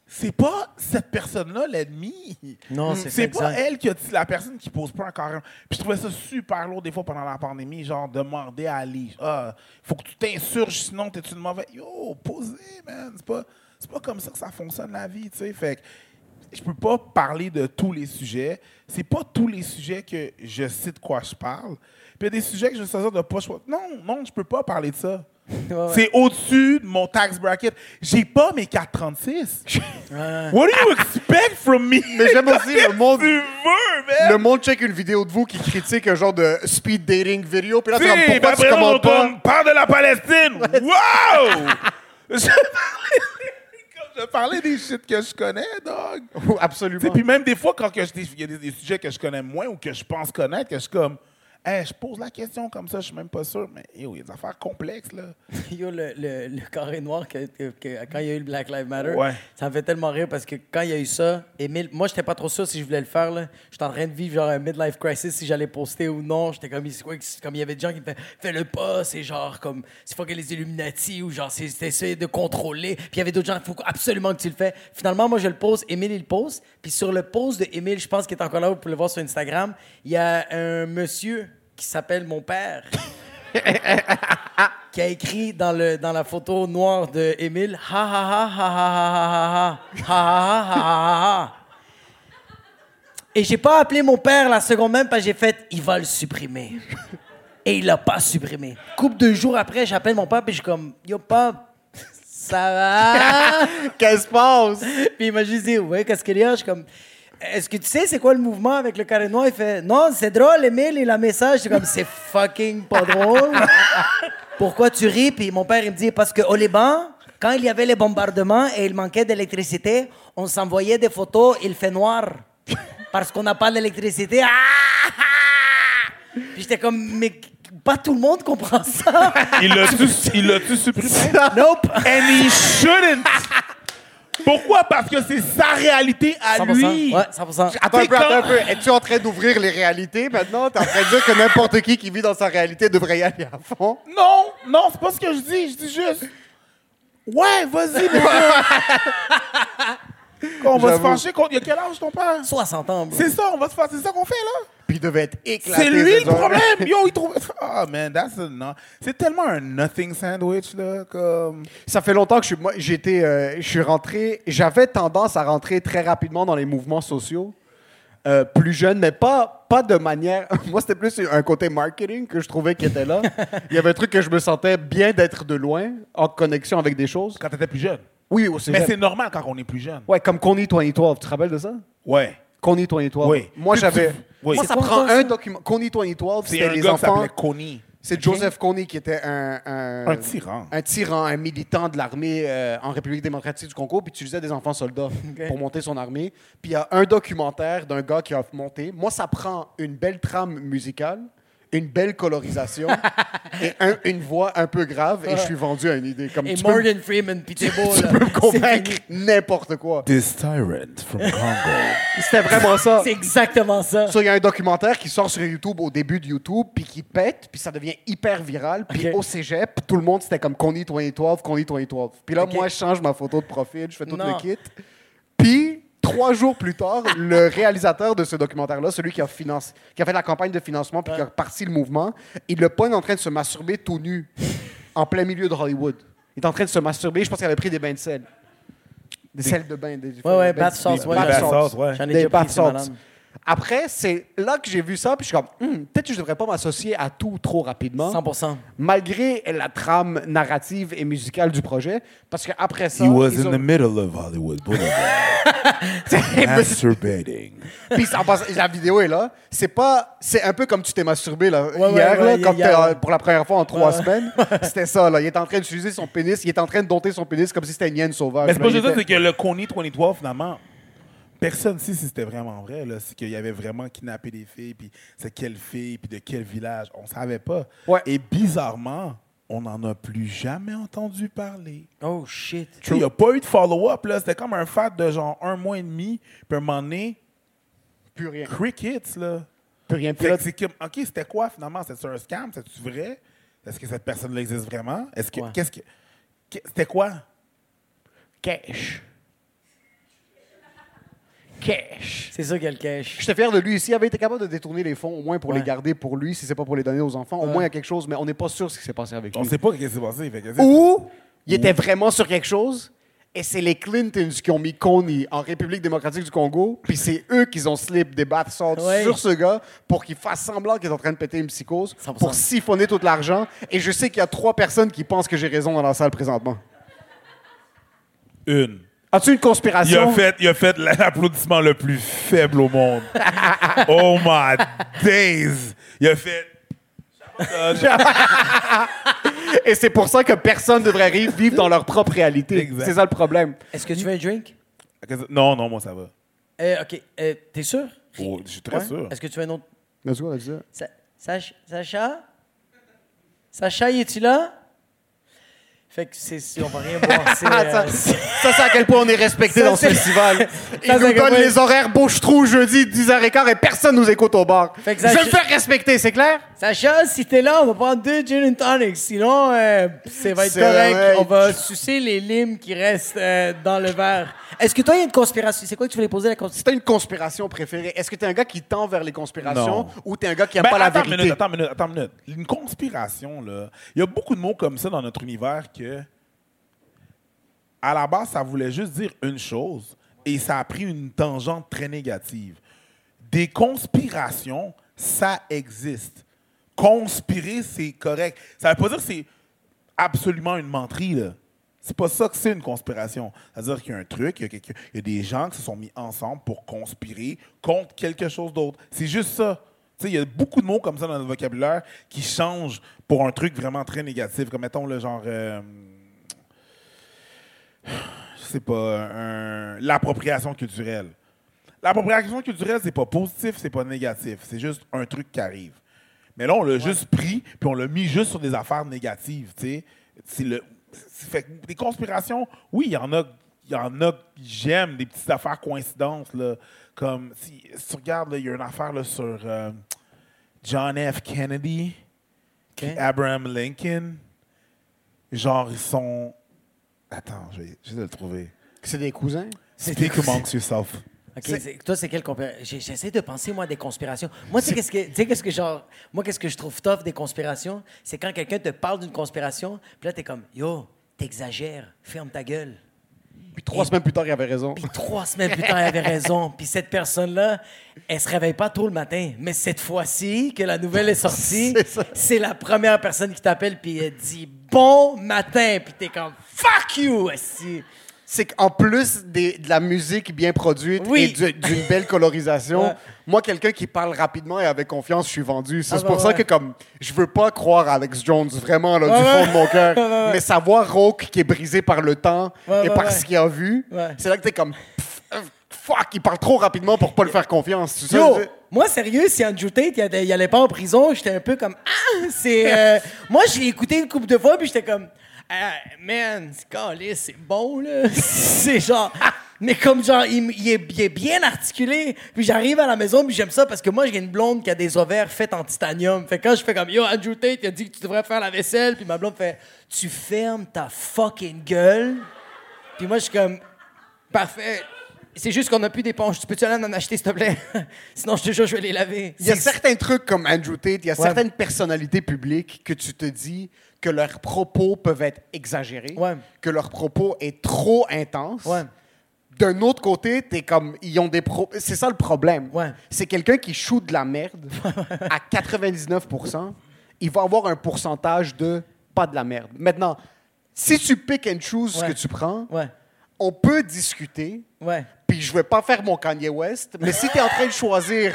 C'est pas cette personne-là l'ennemi. Non, c'est ça, C'est pas elle qui a dit la personne qui pose pas un carré. noir. Puis je trouvais ça super lourd des fois pendant la pandémie, genre demander à aller. Ah, faut que tu t'insurges, sinon t'es une mauvaise. Yo, posez, man. C'est pas, c'est pas comme ça que ça fonctionne la vie, tu sais. Fait que je peux pas parler de tous les sujets. C'est pas tous les sujets que je sais de quoi je parle. Puis il y a des sujets que je sais de pas. choix- Non, non, je peux pas parler de ça. [laughs] Ouais, ouais. C'est au-dessus de mon tax bracket. J'ai pas mes 436. [laughs] What do you expect from me? Mais j'aime aussi le monde. Tu veux, man? Le monde check une vidéo de vous qui critique un genre de speed dating vidéo. Puis là, comme, Si, pourquoi ben tu commandes pas? parle de la Palestine. Wow! [laughs] je, je parlais des shit que je connais, dog. Absolument. Puis même des fois, quand il y a des, des sujets que je connais moins ou que je pense connaître, que je suis comme, Hey, je pose la question comme ça, je suis même pas sûr. Mais yo, il y a des affaires complexes, là. [laughs] Yo, le, le, le carré noir, que, que- que- quand il y a eu le Black Lives Matter, Ouais. ça me fait tellement rire parce que quand il y a eu ça, Émile, moi, j'étais pas trop sûr si je voulais le faire. là. J'étais en train de vivre genre un midlife crisis si j'allais poster ou non. J'étais comme, comme il y avait des gens qui me faisaient, fais-le pas, c'est genre comme, c'est faut que les Illuminati ou genre, c'est c'est essayer de contrôler. Puis il y avait d'autres gens, il faut absolument que tu le fais. Finalement, moi, je le pose, Émile, il le pose. Puis sur le post de Émile, je pense qu'il est encore là, vous pouvez le voir sur Instagram, il y a un monsieur qui s'appelle mon père. qui a écrit dans, le, dans la photo noire de Émile Ha ha ha ha ha ha ha ha ha ha ha ha ha ha. Et j'ai pas appelé mon père la seconde même parce que j'ai fait, il va le supprimer. Et il l'a pas supprimé. Couple de jours après, j'appelle mon père et je suis comme, yo pap, ça va? Qu'est-ce qui se passe? puis il m'a juste dit, ouais, qu'est-ce qu'il y a? Je suis comme, est-ce que tu sais c'est quoi le mouvement avec le carré noir? Il fait, non, c'est drôle, Emile, il a un message. Je suis comme, c'est fucking pas drôle. [laughs] Pourquoi tu ris? Puis mon père, il me dit, parce qu'au Liban, quand il y avait les bombardements et il manquait d'électricité, on s'envoyait des photos, il fait noir. Parce qu'on n'a pas d'électricité. Ah! Puis j'étais comme, mais pas tout le monde comprend ça. Il l'a-tu il l'a-tu supprimé? nope. And he shouldn't! Pourquoi? Parce que c'est sa réalité à 100%. lui. Ouais, 100%. Attends un peu, attends un peu. Es-tu en train d'ouvrir les réalités maintenant? T'es en train de dire que n'importe qui qui vit dans sa réalité devrait y aller à fond? Non, non, c'est pas ce que je dis. Je dis juste. Ouais, vas-y, mon [laughs] gars. On va se fâcher contre. Il y a quel âge ton père? 60 ans, bro. C'est ça, on va se fâcher. C'est ça qu'on fait, là. Puis il devait être éclaté. C'est lui le problème. Yo, il trouve. [laughs] Ah, man, that's a non. C'est tellement un nothing sandwich, là. Comme. Ça fait longtemps que je suis, moi, j'étais, euh, je suis rentré. J'avais tendance à rentrer très rapidement dans les mouvements sociaux. euh, plus jeune, mais pas, pas de manière. [laughs] Moi, c'était plus un côté marketing que je trouvais qui était là. [laughs] Il y avait un truc que je me sentais bien d'être de loin, en connexion avec des choses. Quand t'étais plus jeune. Oui, au Mais c'est normal quand on est plus jeune. Ouais, comme Coney 2012. Tu te rappelles de ça? Ouais. Coney 2012. Oui. Moi, Tu- j'avais. tu- oui. Moi, C'est ça quoi prend ça? un document. Coney 2012, C'est c'était les gars enfants. s'appelait Coney. C'est Joseph Kony qui était un, un, Un tyran. un tyran, un militant de l'armée euh, en République démocratique du Congo, puis il utilisait des enfants soldats [laughs] pour monter son armée. Puis il y a un documentaire d'un gars qui a monté. Moi, ça prend une belle trame musicale, une belle colorisation [laughs] et un- une voix un peu grave, et je suis vendu à une idée. Comme Et tu peux Morgan Freeman, pis t'es beau, tu là. peux me C'est convaincre n'importe quoi. This tyrant from Congo. C'était vraiment ça. C'est exactement ça. Ça, il y a un documentaire qui sort sur YouTube au début de YouTube, puis qui pète, puis ça devient hyper viral. Puis Ok. au cégep, tout le monde, c'était comme Coney 2012, Coney 2012. Puis là, Ok. moi, je change ma photo de profil, je fais tout Non. le kit. Puis, trois jours plus tard, le réalisateur de ce documentaire-là, celui qui a, financé, qui a fait la campagne de financement, puis qui a parti le mouvement, il le pogne en train de se masturber tout nu, en plein milieu de Hollywood. Il est en train de se masturber, je pense qu'il avait pris des bains de sel. Des sels de bain. Des, Ouais, ouais, des- bath des- salts, des ouais, bath bath salts. ouais. J'en ai Des déjà pris, Après, c'est là que j'ai vu ça, puis je suis comme, Hmm, peut-être que je devrais pas m'associer à tout trop rapidement, 100%. malgré la trame narrative et musicale du projet, parce qu'après ça, He was ils in ont- the middle of Hollywood Boulevard, [laughs] masturbating. Puis en passant, la vidéo est là. C'est pas, c'est un peu comme tu t'es masturbé là, Ouais, hier, ouais, là, ouais, quand hier, t'es, euh, ouais. pour la première fois en trois Ouais. semaines. [laughs] C'était ça là. Il est en train d'utiliser son pénis, il est en train de dompter son pénis comme si c'était une hyène sauvage. Mais c'est pas là. juste Il ça, c'est que le Coney 2012, finalement, personne ne sait si c'était vraiment vrai. là. C'est qu'il y avait vraiment kidnappé des filles, puis c'est quelle fille, puis de quel village. On savait pas. Ouais. Et bizarrement, on n'en a plus jamais entendu parler. Oh, shit. Il n'y a pas eu de follow-up. là. C'était comme un fat de genre un mois et demi, puis un moment donné, plus rien, crickets, là. plus rien. C'est comme, OK, c'était quoi finalement? C'était un scam? C'était-tu vrai? Est-ce que cette personne-là existe vraiment? Est-ce que. Ouais. Qu'est-ce que. que- C'était quoi? cash, cash. C'est ça qu'elle cache. J'étais fier de lui. S'il avait été capable de détourner les fonds, au moins pour Ouais. les garder pour lui, si c'est pas pour les donner aux enfants, au Ouais. moins il y a quelque chose, mais on n'est pas sûr ce qui s'est passé avec On lui. ne sait pas ce qui s'est passé. Que Ou il était vraiment sur quelque chose, et c'est les Clintons qui ont mis Coney en République démocratique du Congo, puis c'est eux qui ont slip des bath salts Ouais. sur ce gars pour qu'il fasse semblant qu'il est en train de péter une psychose, 100%. pour siphonner tout l'argent. Et je sais qu'il y a trois personnes qui pensent que j'ai raison dans la salle présentement. Une. As-tu une Il conspiration? a fait, il a fait l'applaudissement le plus faible au monde. [laughs] oh my days! Il a fait. [laughs] Et c'est pour ça que personne ne devrait ri- vivre dans leur propre réalité. Exact. C'est ça le problème. Est-ce que tu veux un drink? Non, non, moi ça va. Euh, OK. Euh, T'es sûr? Oh, je suis très Ouais? sûr. Est-ce que tu veux un autre? Sa- Sach- Sacha? Sacha, es-tu là? Fait que c'est, c'est- on va rien boire. Ah, euh, ça, c'est- ça, c'est à quel point on est respecté Ça, dans ce festival. [laughs] Ils Ça, nous donnent les horaires bouche-trou jeudi 10h15 et personne nous écoute au bar. Fait que Je ça- vais le faire respecter, c'est clair? Sacha, si t'es là, on va prendre deux gin and tonic. Sinon, euh, ça va être C'est correct. vrai. On va sucer les limes qui restent euh, dans le verre. Est-ce que toi, il y a une conspiration? C'est quoi que tu voulais poser la Si conspiration? t'as une conspiration préférée, est-ce que t'es un gars qui tend vers les conspirations Non. ou t'es un gars qui aime Ben, pas la attends une vérité? minute, attends une minute, attends une minute. Une conspiration, là. Il y a beaucoup de mots comme ça dans notre univers que, à la base, ça voulait juste dire une chose et ça a pris une tangente très négative. Des conspirations, ça existe. Conspirer, c'est correct. Ça veut pas dire que c'est absolument une menterie, là. C'est pas ça que c'est une conspiration. C'est-à-dire qu'il y a un truc, il y a, des gens qui se sont mis ensemble pour conspirer contre quelque chose d'autre. C'est juste ça. Il y a beaucoup de mots comme ça dans notre vocabulaire qui changent pour un truc vraiment très négatif. Comme mettons le genre. euh, je sais pas, l'appropriation culturelle. L'appropriation culturelle, c'est pas positif, c'est pas négatif. C'est juste un truc qui arrive. Mais là, on l'a juste pris, puis on l'a mis juste sur des affaires négatives, tu sais. Le... Fait que des conspirations, oui, il y en a... Il y en a j'aime, des petites affaires coïncidences, là. Comme, si, si tu regardes, il y a une affaire là, sur euh, John F. Kennedy, Abraham Lincoln. Genre, ils sont... Attends, je vais, je vais le trouver. C'est des cousins? Speak amongst yourself. OK, c'est- toi, c'est quelle conspiration? J'essaie de penser, moi, à des conspirations. Moi, tu sais, qu'est-ce que, tu sais, qu'est-ce que, genre, moi, qu'est-ce que je trouve tough des conspirations? C'est quand quelqu'un te parle d'une conspiration, puis là, t'es comme, yo, t'exagères, ferme ta gueule. Puis trois semaines plus tard, il avait raison. Puis trois semaines plus tard, elle avait raison. [laughs] Puis cette personne-là, elle se réveille pas tôt le matin. Mais cette fois-ci, que la nouvelle est sortie, [laughs] C'est la première personne qui t'appelle, puis elle dit bon matin. Puis t'es comme fuck you, esti. C'est qu'en plus des- de la musique bien produite Oui. et du- d'une belle colorisation, [laughs] Ouais. moi, quelqu'un qui parle rapidement et avec confiance, je suis vendu. C'est Ah, bah, pour ça ouais. que comme je veux pas croire à Alex Jones, vraiment, là, du Ouais, fond de mon cœur. Ouais, [laughs] ouais, ouais. Mais savoir Roke qui est brisé par le temps Ouais, et ouais, par ouais. ce qu'il a vu, Ouais. c'est là que t'es comme pff, euh, fuck, il parle trop rapidement pour pas le faire confiance. Tu sais, Yo, je- moi, sérieux, si Andrew Tate, il allait- il allait pas en prison, j'étais un peu comme ah, c'est. euh, [laughs] moi, je l'ai écouté une couple de fois, puis j'étais comme ah, man, c'est bon là. [laughs] c'est genre. Mais comme genre, il, il est, il est bien articulé. Puis j'arrive à la maison, puis j'aime ça parce que moi, j'ai une blonde qui a des ovaires faits en titanium. Fait que quand je fais comme Yo, Andrew Tate, il a dit que tu devrais faire la vaisselle. Puis ma blonde fait Tu fermes ta fucking gueule. Puis moi, je suis comme Parfait. C'est juste qu'on n'a plus d'éponge. Tu peux-tu aller en acheter, s'il te plaît? [laughs] Sinon, je te jure, je vais les laver. Il y a certains trucs comme Andrew Tate, il y a Ouais. certaines personnalités publiques que tu te dis que leurs propos peuvent être exagérés, Ouais. que leur propos est trop intense. Ouais. D'un autre côté, t'es comme ils ont des pro... c'est ça le problème. Ouais. C'est quelqu'un qui shoot de la merde [laughs] à 99%, il va avoir un pourcentage de pas de la merde. Maintenant, si tu pick and choose ce que tu prends, Ouais, on peut discuter. ouais. Puis je vais pas faire mon Kanye West, mais si tu es en train de choisir,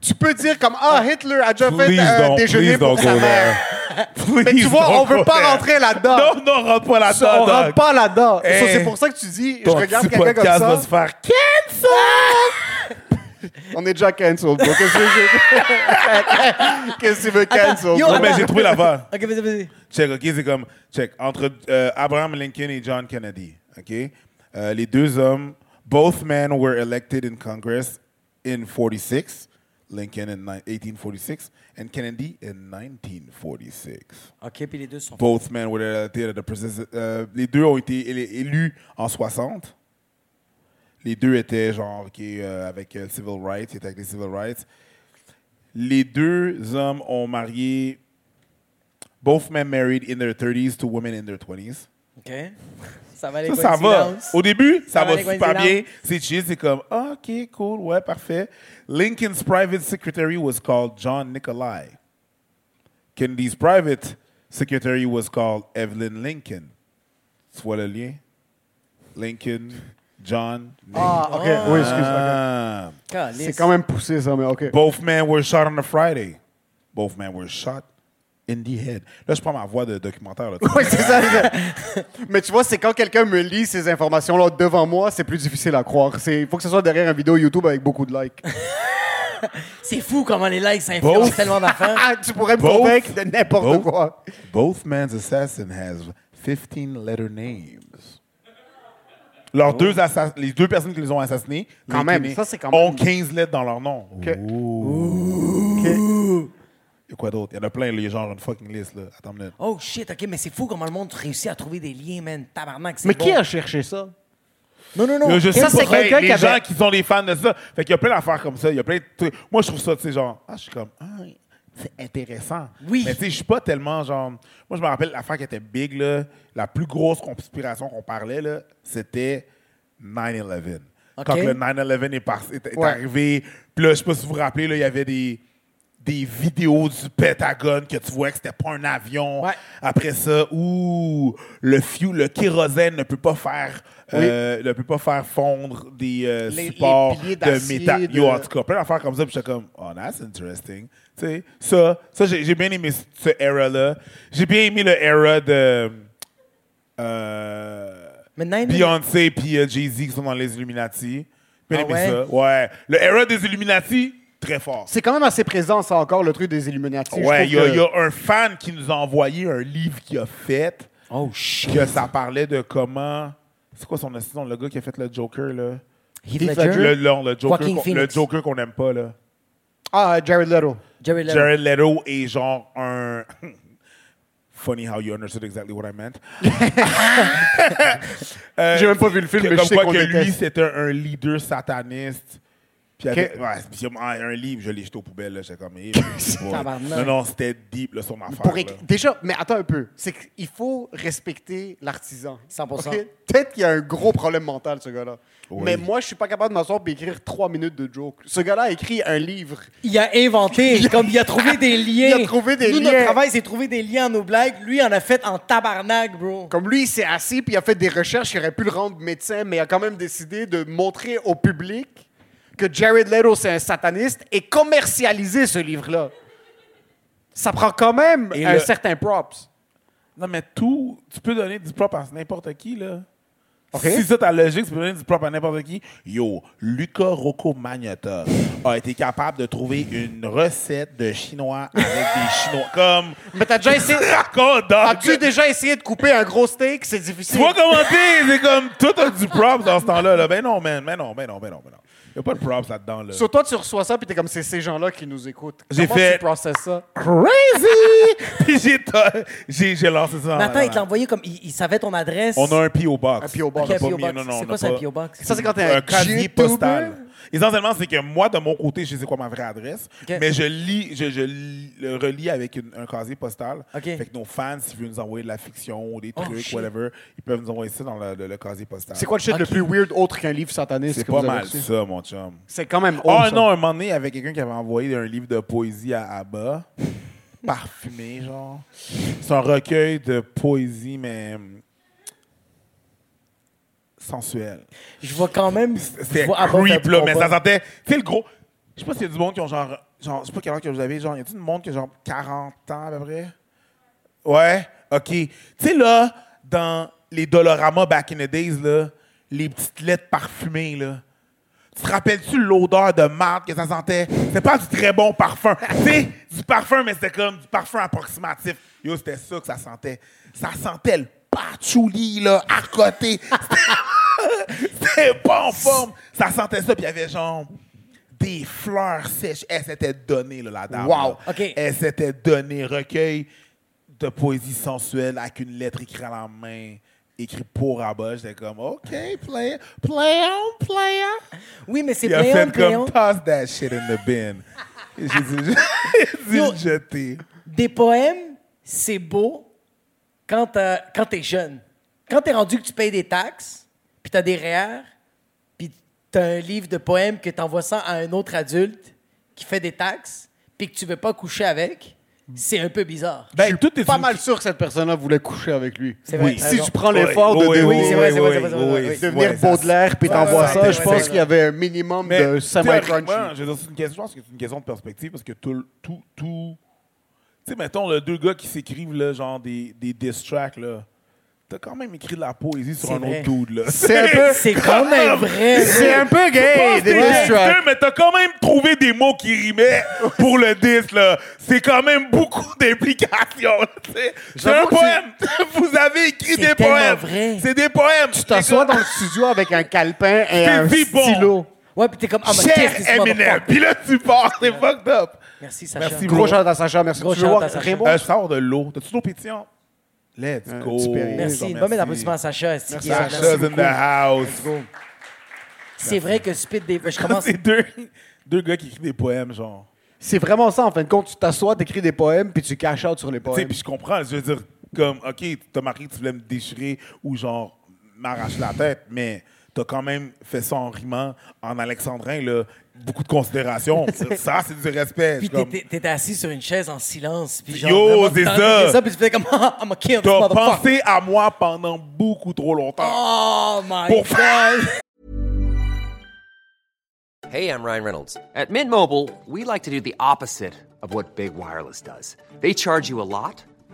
tu peux dire comme ah Hitler a déjà fait un don't- déjeuner pour sa go mère. Mais tu vois, on veut pas rentrer là-dedans. Non, non, rentre pas là-dedans. On rentre pas là-dedans. Hey. C'est pour ça que tu dis, je regarde quelqu'un comme ça. va se faire cancel. On est déjà cancel, bro. Qu'est-ce que je- Qu'est-ce que tu veux cancel? yo? Non, mais j'ai trouvé l'affaire. OK, vas-y, vas-y. Check, OK, c'est comme, check, entre euh, Abraham Lincoln et John Kennedy, OK? Euh, les deux hommes, both men were elected in Congress in 46, Lincoln in ni- 1846, and Kennedy in 1946. OK, puis les deux sont... Both men were elected at the president- euh, les deux ont été élus en 60. Les deux étaient genre, OK, euh, avec euh, civil rights, ils étaient avec les civil rights. Les deux hommes ont marié, both men married in their 30s to women in their 20s. OK. Ça va les Ça, ça va. Au début, ça, Ça va, va les super bien. C'est chill, c'est comme, ah, OK, cool, ouais, parfait. Lincoln's private secretary was called John Nicolai. Kennedy's private secretary was called Evelyn Lincoln. Tu vois le lien? Lincoln, John. Ah, OK. Oui, excuse. ok. Ah. C'est quand même poussé, ça, mais OK. Both men were shot on a Friday. Both men were shot in the head. Là, je prends ma voix de documentaire. Là. [laughs] Oui, c'est ça. [laughs] Mais tu vois, c'est quand quelqu'un me lit ces informations-là devant moi, c'est plus difficile à croire. Il faut que ce soit derrière une vidéo YouTube avec beaucoup de likes. [laughs] C'est fou comment les likes, ça influence Both. tellement d'affaires. Ah, tu pourrais me convaincre de n'importe quoi. both men's assassin has 15 letter names. Leurs deux assa- les deux personnes qui les ont assassinés Oh. Quand même, ça, ont même- 15 lettres dans leur nom. OK. Et quoi d'autre? Il y en a plein, il y a genre une fucking liste. Là. Attends une minute. Oh shit, OK, mais c'est fou comment le monde réussit à trouver des liens, man. Tabarnak, c'est Mais bon. qui a cherché ça? Non, non, non. Là, je sais Ça, c'est pas, quelqu'un les qui avait- gens qui sont des fans de ça. Fait qu'il y a plein d'affaires comme ça. Il y a plein de trucs. Moi, je trouve ça, tu sais, genre, ah, je suis comme, ah, c'est intéressant. Oui. Mais tu sais, je suis pas tellement genre. Moi, je me rappelle l'affaire qui était big, là. La plus grosse conspiration qu'on parlait, là, c'était 9-11. Ok. Quand le 9-11 est, par- est- est Ouais. arrivé. Puis là, je sais pas si vous vous rappelez, là, il y avait des, des vidéos du Pentagone que tu vois que c'était pas un avion. Ouais. Après ça, ouh, le fuel, le kérosène ne peut pas faire, euh, ne peut pas faire fondre des euh, Les- supports les de métal. de- Yo, en tout cas, plein d'affaires comme ça. Puis j'étais comme, oh, that's interesting. Tu sais, ça, ça j'ai bien aimé ce- era-là. J'ai bien aimé le era de euh, Mais 9/11 Beyoncé puis Jay-Z qui sont dans les Illuminati. Bien Ah aimé ouais? ça. Ouais. Le era des Illuminati, très fort. C'est quand même assez présent, ça, encore, le truc des Illuminati. Ouais, il y, a- que- il y a un fan qui nous a envoyé un livre qu'il a fait. Oh shit. Que ça parlait de comment. C'est quoi son nom, le gars qui a fait le Joker, là? Heath Heath Ledger? Le, non, le Joker qu'on- n'aime pas, là. Ah, Jared Leto. Jared Leto. Jared Leto est genre un. [laughs] Funny how you understood exactly what I meant. [laughs] Euh, J'ai même pas vu le film, que- mais je sais quoi que lui, c'était un leader sataniste. Puis avec- ouais, puis il y a un livre, je l'ai jeté aux poubelles. là, comme, eh, [laughs] pas- Tabarnak. non, non, c'était deep, là, son affaire. Pour là. Déjà, mais attends un peu. C'est qu'il faut respecter l'artisan. 100%. Ok? Peut-être qu'il y a un gros problème mental, ce gars-là. Oui. Mais moi, je suis pas capable de m'asseoir et écrire trois minutes de joke. Ce gars-là a écrit un livre. Il a inventé, [laughs] comme il a trouvé des liens. [laughs] Il a trouvé des Nous, liens. notre travail, c'est trouver des liens à nos blagues. Lui, il en a fait en tabarnak, bro. Comme lui, il s'est assis puis il a fait des recherches qui auraient pu le rendre médecin, mais il a quand même décidé de montrer au public que Jared Leto, c'est un sataniste et commercialiser ce livre-là. Ça prend quand même Et un le- certain props. Non, mais tout, tu peux donner du prop à n'importe qui, là. OK. Si ça, ta logique, tu peux donner du prop à n'importe qui. Yo, Luca Rocco Magnotta a été capable de trouver une recette de chinois avec des [laughs] chinois. Comme. Mais t'as déjà essayé. As-tu déjà essayé de couper un gros steak? C'est Tu difficile. vois comment? C'est comme tout a du props dans ce temps-là. Là. Ben non, man. Ben non, ben non, ben non, ben non. Y a pas de props là-dedans, là. Sur toi, tu reçois ça, puis t'es comme, c'est ces gens-là qui nous écoutent. J'ai Comment fait- tu processes ça? Crazy! [laughs] Puis j'ai, j'ai, j'ai lancé ça. dans Mais attends, la- il te l'a envoyé comme. Il, il savait ton adresse. On a un P.O. Box. Un P.O. box. Ok, un P.O. box. non, non, C'est quoi ça, un P.O. box? Ça, c'est quand t'es un un casier YouTuber. postal. Essentiellement, c'est que moi, de mon côté, je sais quoi ma vraie adresse, mais je lis, je, je lis- le relis avec une- un casier postal. Fait que nos fans, s'ils veulent nous envoyer de la fiction ou des Oh, trucs, shit. whatever, ils peuvent nous envoyer ça dans le, le- le casier postal. C'est quoi le shit le plus weird autre qu'un livre sataniste C'est pas mal reçu? ça, mon chum. C'est quand même Oh haut, ça. non, un moment donné, il y avait quelqu'un qui avait envoyé un livre de poésie à Abba, [laughs] parfumé, genre. C'est un recueil de poésie, mais sensuel. Je vois quand même. Abba creep, là, mais ça sentait... Tu sais, le gros... Je sais pas s'il y a du monde qui ont genre... genre je sais pas quel âge que vous avez, genre... Y a-t-il du monde qui a genre 40 ans, à peu près? Ouais? OK. Tu sais, là, dans les Dolorama back in the days, là, les petites lettres parfumées, là... Tu te rappelles-tu l'odeur de marde que ça sentait? C'était pas du très bon parfum. [laughs] sais, du parfum, mais c'était comme du parfum approximatif. Yo, c'était ça que ça sentait. Ça sentait le patchouli, là, à côté. C'était- pas en forme. Ça sentait ça, puis il y avait genre des fleurs sèches. Elle s'était donnée, là, la dame. Wow. là. OK. Elle s'était donnée recueil de poésie sensuelle avec une lettre écrite à la main, écrit pour Abba. J'étais comme, OK, play, play on, play on. Oui, mais c'est play on, fait play comme on. toss that shit in the bin. J'ai dit, [laughs] j'ai Yo. dit jeter. Des poèmes, c'est beau quand quand t'es jeune. Quand t'es rendu que tu payes des taxes, puis t'as des REER, puis t'as un livre de poèmes que t'envoies ça à un autre adulte qui fait des taxes, puis que tu veux pas coucher avec, c'est un peu bizarre. Ben, tout est pas une- mal sûr que cette personne-là voulait coucher avec lui. C'est vrai, Oui. t'as Si raison. tu prends l'effort oui, de, oui, de- oui, c'est vrai, c'est vrai, oui, c'est vrai, c'est oui, vrai, oui. oui. devenir Baudelaire puis t'envoies ouais, ça, ouais, je ouais, pense ouais, qu'il y avait un minimum Mais de semi-crunchy. théoriquement, je, veux dire, c'est une question, je pense que c'est une question de perspective parce que tout. tout, tout tu sais, mettons, le deux gars qui s'écrivent là, genre des, des diss tracks, là. T'as quand même écrit de la poésie sur un vrai. autre dude, là. C'est un peu- C'est [laughs] quand même vrai. C'est un peu gay, des diss tracks. mais t'as quand même trouvé des mots qui rimaient pour le diss, là. C'est quand même beaucoup d'implications, là. C'est un poème. Vous avez écrit C'est des tellement poèmes. vrai. C'est des poèmes. Tu t'assois dans le studio avec un calepin et un vis bon. Ouais, puis t'es comme, ah, mais Cher qu'est-ce Eminem. Puis là, tu pars. C'est fucked up. Merci, Sacha. Merci, Gros shout à Sacha, merci. Gros tu veux voir à Sacha. Raymond? Euh, je sors de l'eau. T'as-tu de l'eau pétillante? Let's Un go. Merci. Merci. Une bonne applaudissement à Sacha. est- Sacha's merci in the house. C'est vrai que Spit des... Je commence... [laughs] C'est deux, deux gars qui écrivent des poèmes, genre. C'est vraiment ça, en fin de compte. Tu t'assois, t'écris des poèmes, puis tu cash out sur les Tu sais, poèmes. puis je comprends. Je veux dire, comme, OK, t'as marqué que tu voulais me déchirer ou genre m'arracher la tête, mais t'as quand même fait ça en rimant en alexandrin, là. Beaucoup de considération. [laughs] ça, c'est du respect. Puis comme, t'étais t'étais assis sur une chaise en silence. Puis genre, Yo, c'est ça. Puis tu faisais comme, [laughs] I'm a T'as pensé à moi pendant beaucoup trop longtemps. Oh my Pour- god. Hey, I'm Ryan Reynolds. At Mint Mobile, we like to do the opposite of what Big Wireless does. They charge you a lot,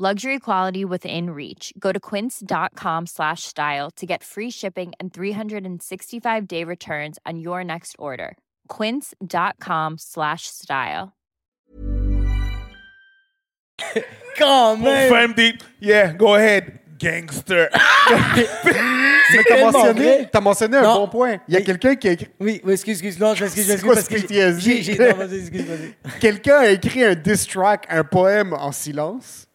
Luxury quality within reach. Go to quince.com slash style to get free shipping and 365 day returns on your next order. Quince.com slash style. Quand Pour même. faire des. Yeah, go ahead, gangster. [laughs] Mais t'as tellement mentionné, vrai. t'as mentionné un Non. bon point. Il y a Oui. quelqu'un qui a écrit, Oui, oui, excuse, excuse. Non, je m'excuse, je C'est m'excuse quoi parce ce que PTSD? j'ai- j'ai- non, vas-y, excuse, vas-y. quelqu'un a écrit un diss track, un poème en silence,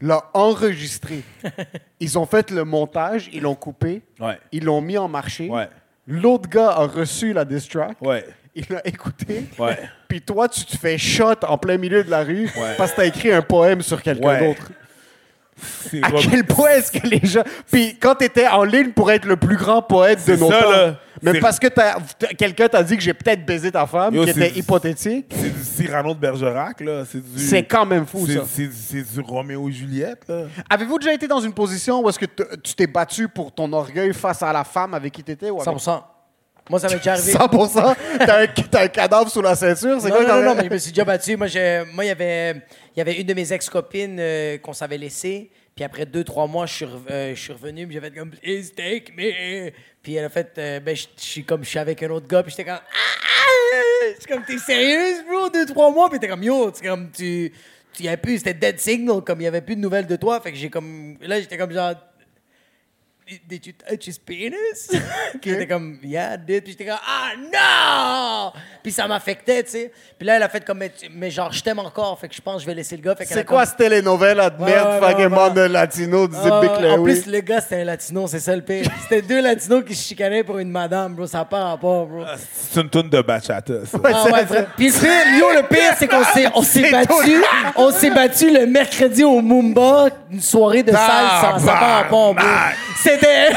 l'a enregistré. [laughs] Ils ont fait le montage, ils l'ont coupé, Ouais. ils l'ont mis en marché. Ouais. L'autre gars a reçu la diss track, Ouais. il l'a écouté. Ouais. Puis toi, tu te fais shot en plein milieu de la rue Ouais. parce que t'as écrit un poème sur quelqu'un Ouais. d'autre. C'est À quel point est-ce que les gens. Puis quand t'étais en ligne pour être le plus grand poète de nos ça, temps, là. C'est- parce que quelqu'un t'a dit que j'ai peut-être baisé ta femme, Yo, qui était hypothétique, C'est du Cyrano de Bergerac, là. C'est du. quand même fou, c'est- ça. C'est du Roméo et Juliette, là. Avez-vous déjà été dans une position où est-ce que tu t'es battu pour ton orgueil face à la femme avec qui t'étais? ou avec- 100%. Moi, ça m'est déjà arrivé. 100%? T'as un, t'as un cadavre sous la ceinture? C'est Non, quoi non, non, non, mais je me suis déjà battu. Moi, il y avait, il y avait une de mes ex-copines euh, qu'on s'avait laissée. Puis après deux, trois mois, je suis, euh, je suis revenu. Puis j'ai fait comme, please take me. Puis elle a fait, euh, ben, je suis comme, je suis avec un autre gars. Puis j'étais comme, ah! Je suis comme, t'es sérieuse, bro? Deux, trois mois? Puis t'es comme, yo, c'est comme, tu. tu y avait plus, c'était dead signal, comme il y avait plus de nouvelles de toi. Fait que j'ai comme, là, j'étais comme genre, Did you touch his penis? [laughs] [laughs] Puis j'étais comme, yeah, did. Puis j'étais comme, ah, non! Puis ça m'affectait, tu sais. Puis là, elle a fait comme, mais, genre, je t'aime encore. Fait que je pense que je vais laisser le gars. C'est quoi comme- cette télénovela de Ouais, merde, ouais, ouais, ouais. de latino, Ah, Big en plus, le gars, c'était un latino, c'est ça le pire. C'était deux latinos qui se chicanaient pour une madame, bro. Ça pas rapport, bro. C'est une toune de bachata, ça. Ah ouais, vrai. Puis le pire, yo, le pire, c'est qu'on s'est, on s'est battu, on s'est battu le mercredi au Mumba, une soirée de salle, ça n'a pas rapport, bro. C'était...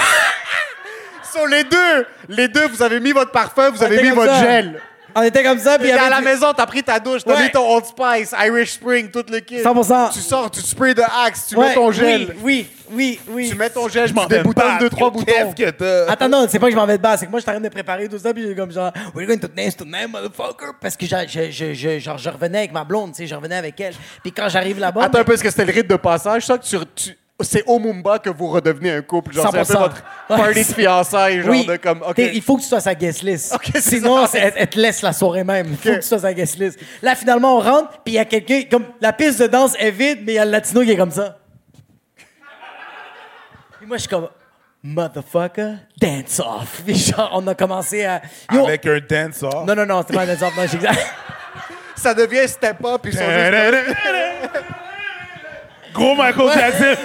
Sur les deux! Les deux, vous avez mis votre parfum, vous On avez était mis comme votre ça. gel. On était comme ça, puis il y T'es à avait la du- maison, t'as pris ta douche, t'as Ouais. mis ton Old Spice, Irish Spring, tout le kit. 100%. Tu sors, tu sprays de Axe, tu Ouais, mets ton gel. Oui, oui, oui, oui. Tu mets ton gel, Je m'en tu vais déboutonnes deux, trois boutons. Qu'est-ce que t'as? Attends, non, c'est pas que je m'en vais de bas, c'est que moi, je suis en train de préparer tout ça, puis j'ai comme genre, we're going to dance tonight, motherfucker. Parce que je, je, je, je- genre, je revenais avec ma blonde, tu sais, je revenais avec elle. Puis quand j'arrive là-bas. Attends un peu, est-ce que c'était le rite de passage? Ça que tu, tu- c'est au Mumba que vous redevenez un couple. Genre, c'est un peu 100%. votre party de fiançailles, genre oui, de comme. OK. T'es- il faut que tu sois sa guest list. [laughs] Ok, c'est Sinon, elle, elle te laisse la soirée même. Il faut que tu sois sa guest list. Là, finalement, on rentre, puis il y a quelqu'un, comme la piste de danse est vide, mais il y a le latino qui est comme ça. Puis moi, je suis comme, motherfucker, dance off. [laughs] Puis genre, on a commencé à. Yo, Avec un dance-off. Non, non, non, c'est pas un dance off, non, j'exagère. [laughs] Ça devient step up, ils sont juste. Gros Michael Jackson.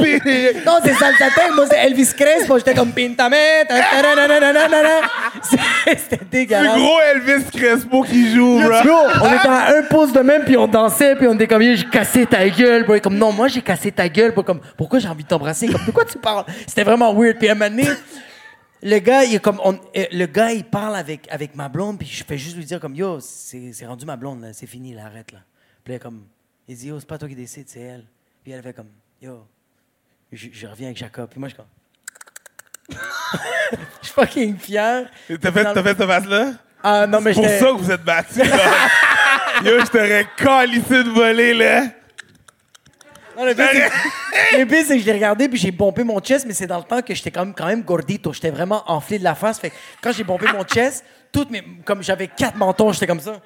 [laughs] Non, c'est salsa. Moi, c'est Elvis Crespo. J'étais comme pintame. ta- ta- na- na- [laughs] na- na- na- na- na. C'est- C'était dégueulasse. gros Elvis Crespo qui joue, bro. Bro, on était à un pouce de même, puis on dansait, puis on était comme, j'ai cassé ta gueule, bro. Comme, non, moi, j'ai cassé ta gueule, bro. Comme, pourquoi j'ai envie de t'embrasser? Comme, de quoi tu parles? C'était vraiment weird. Puis à un moment donné, le gars, il est comme, on- euh, le gars, il parle avec, avec ma blonde, puis je fais juste lui dire, comme, yo, c'est rendu ma blonde. C'est fini, là, arrête, là. Puis là, comme, il dit, yo, c'est pas toi qui décide, c'est elle. Puis elle fait comme, yo, je, je reviens avec Jacob. Puis moi, je suis comme, [laughs] je suis fucking fier. T'as fait, t'as fait cette face-là? Ah, non, mais C'est pour ça que vous êtes battus. [laughs] Yo, je t'aurais calissé de voler, là. Non, le pire, c'est- [laughs] le pire, c'est que je l'ai regardé puis j'ai pompé mon chest, mais c'est dans le temps que j'étais quand même, quand même gordito. J'étais vraiment enflé de la face. Fait que quand j'ai pompé mon chest, toutes mes, comme j'avais quatre mentons, j'étais comme ça.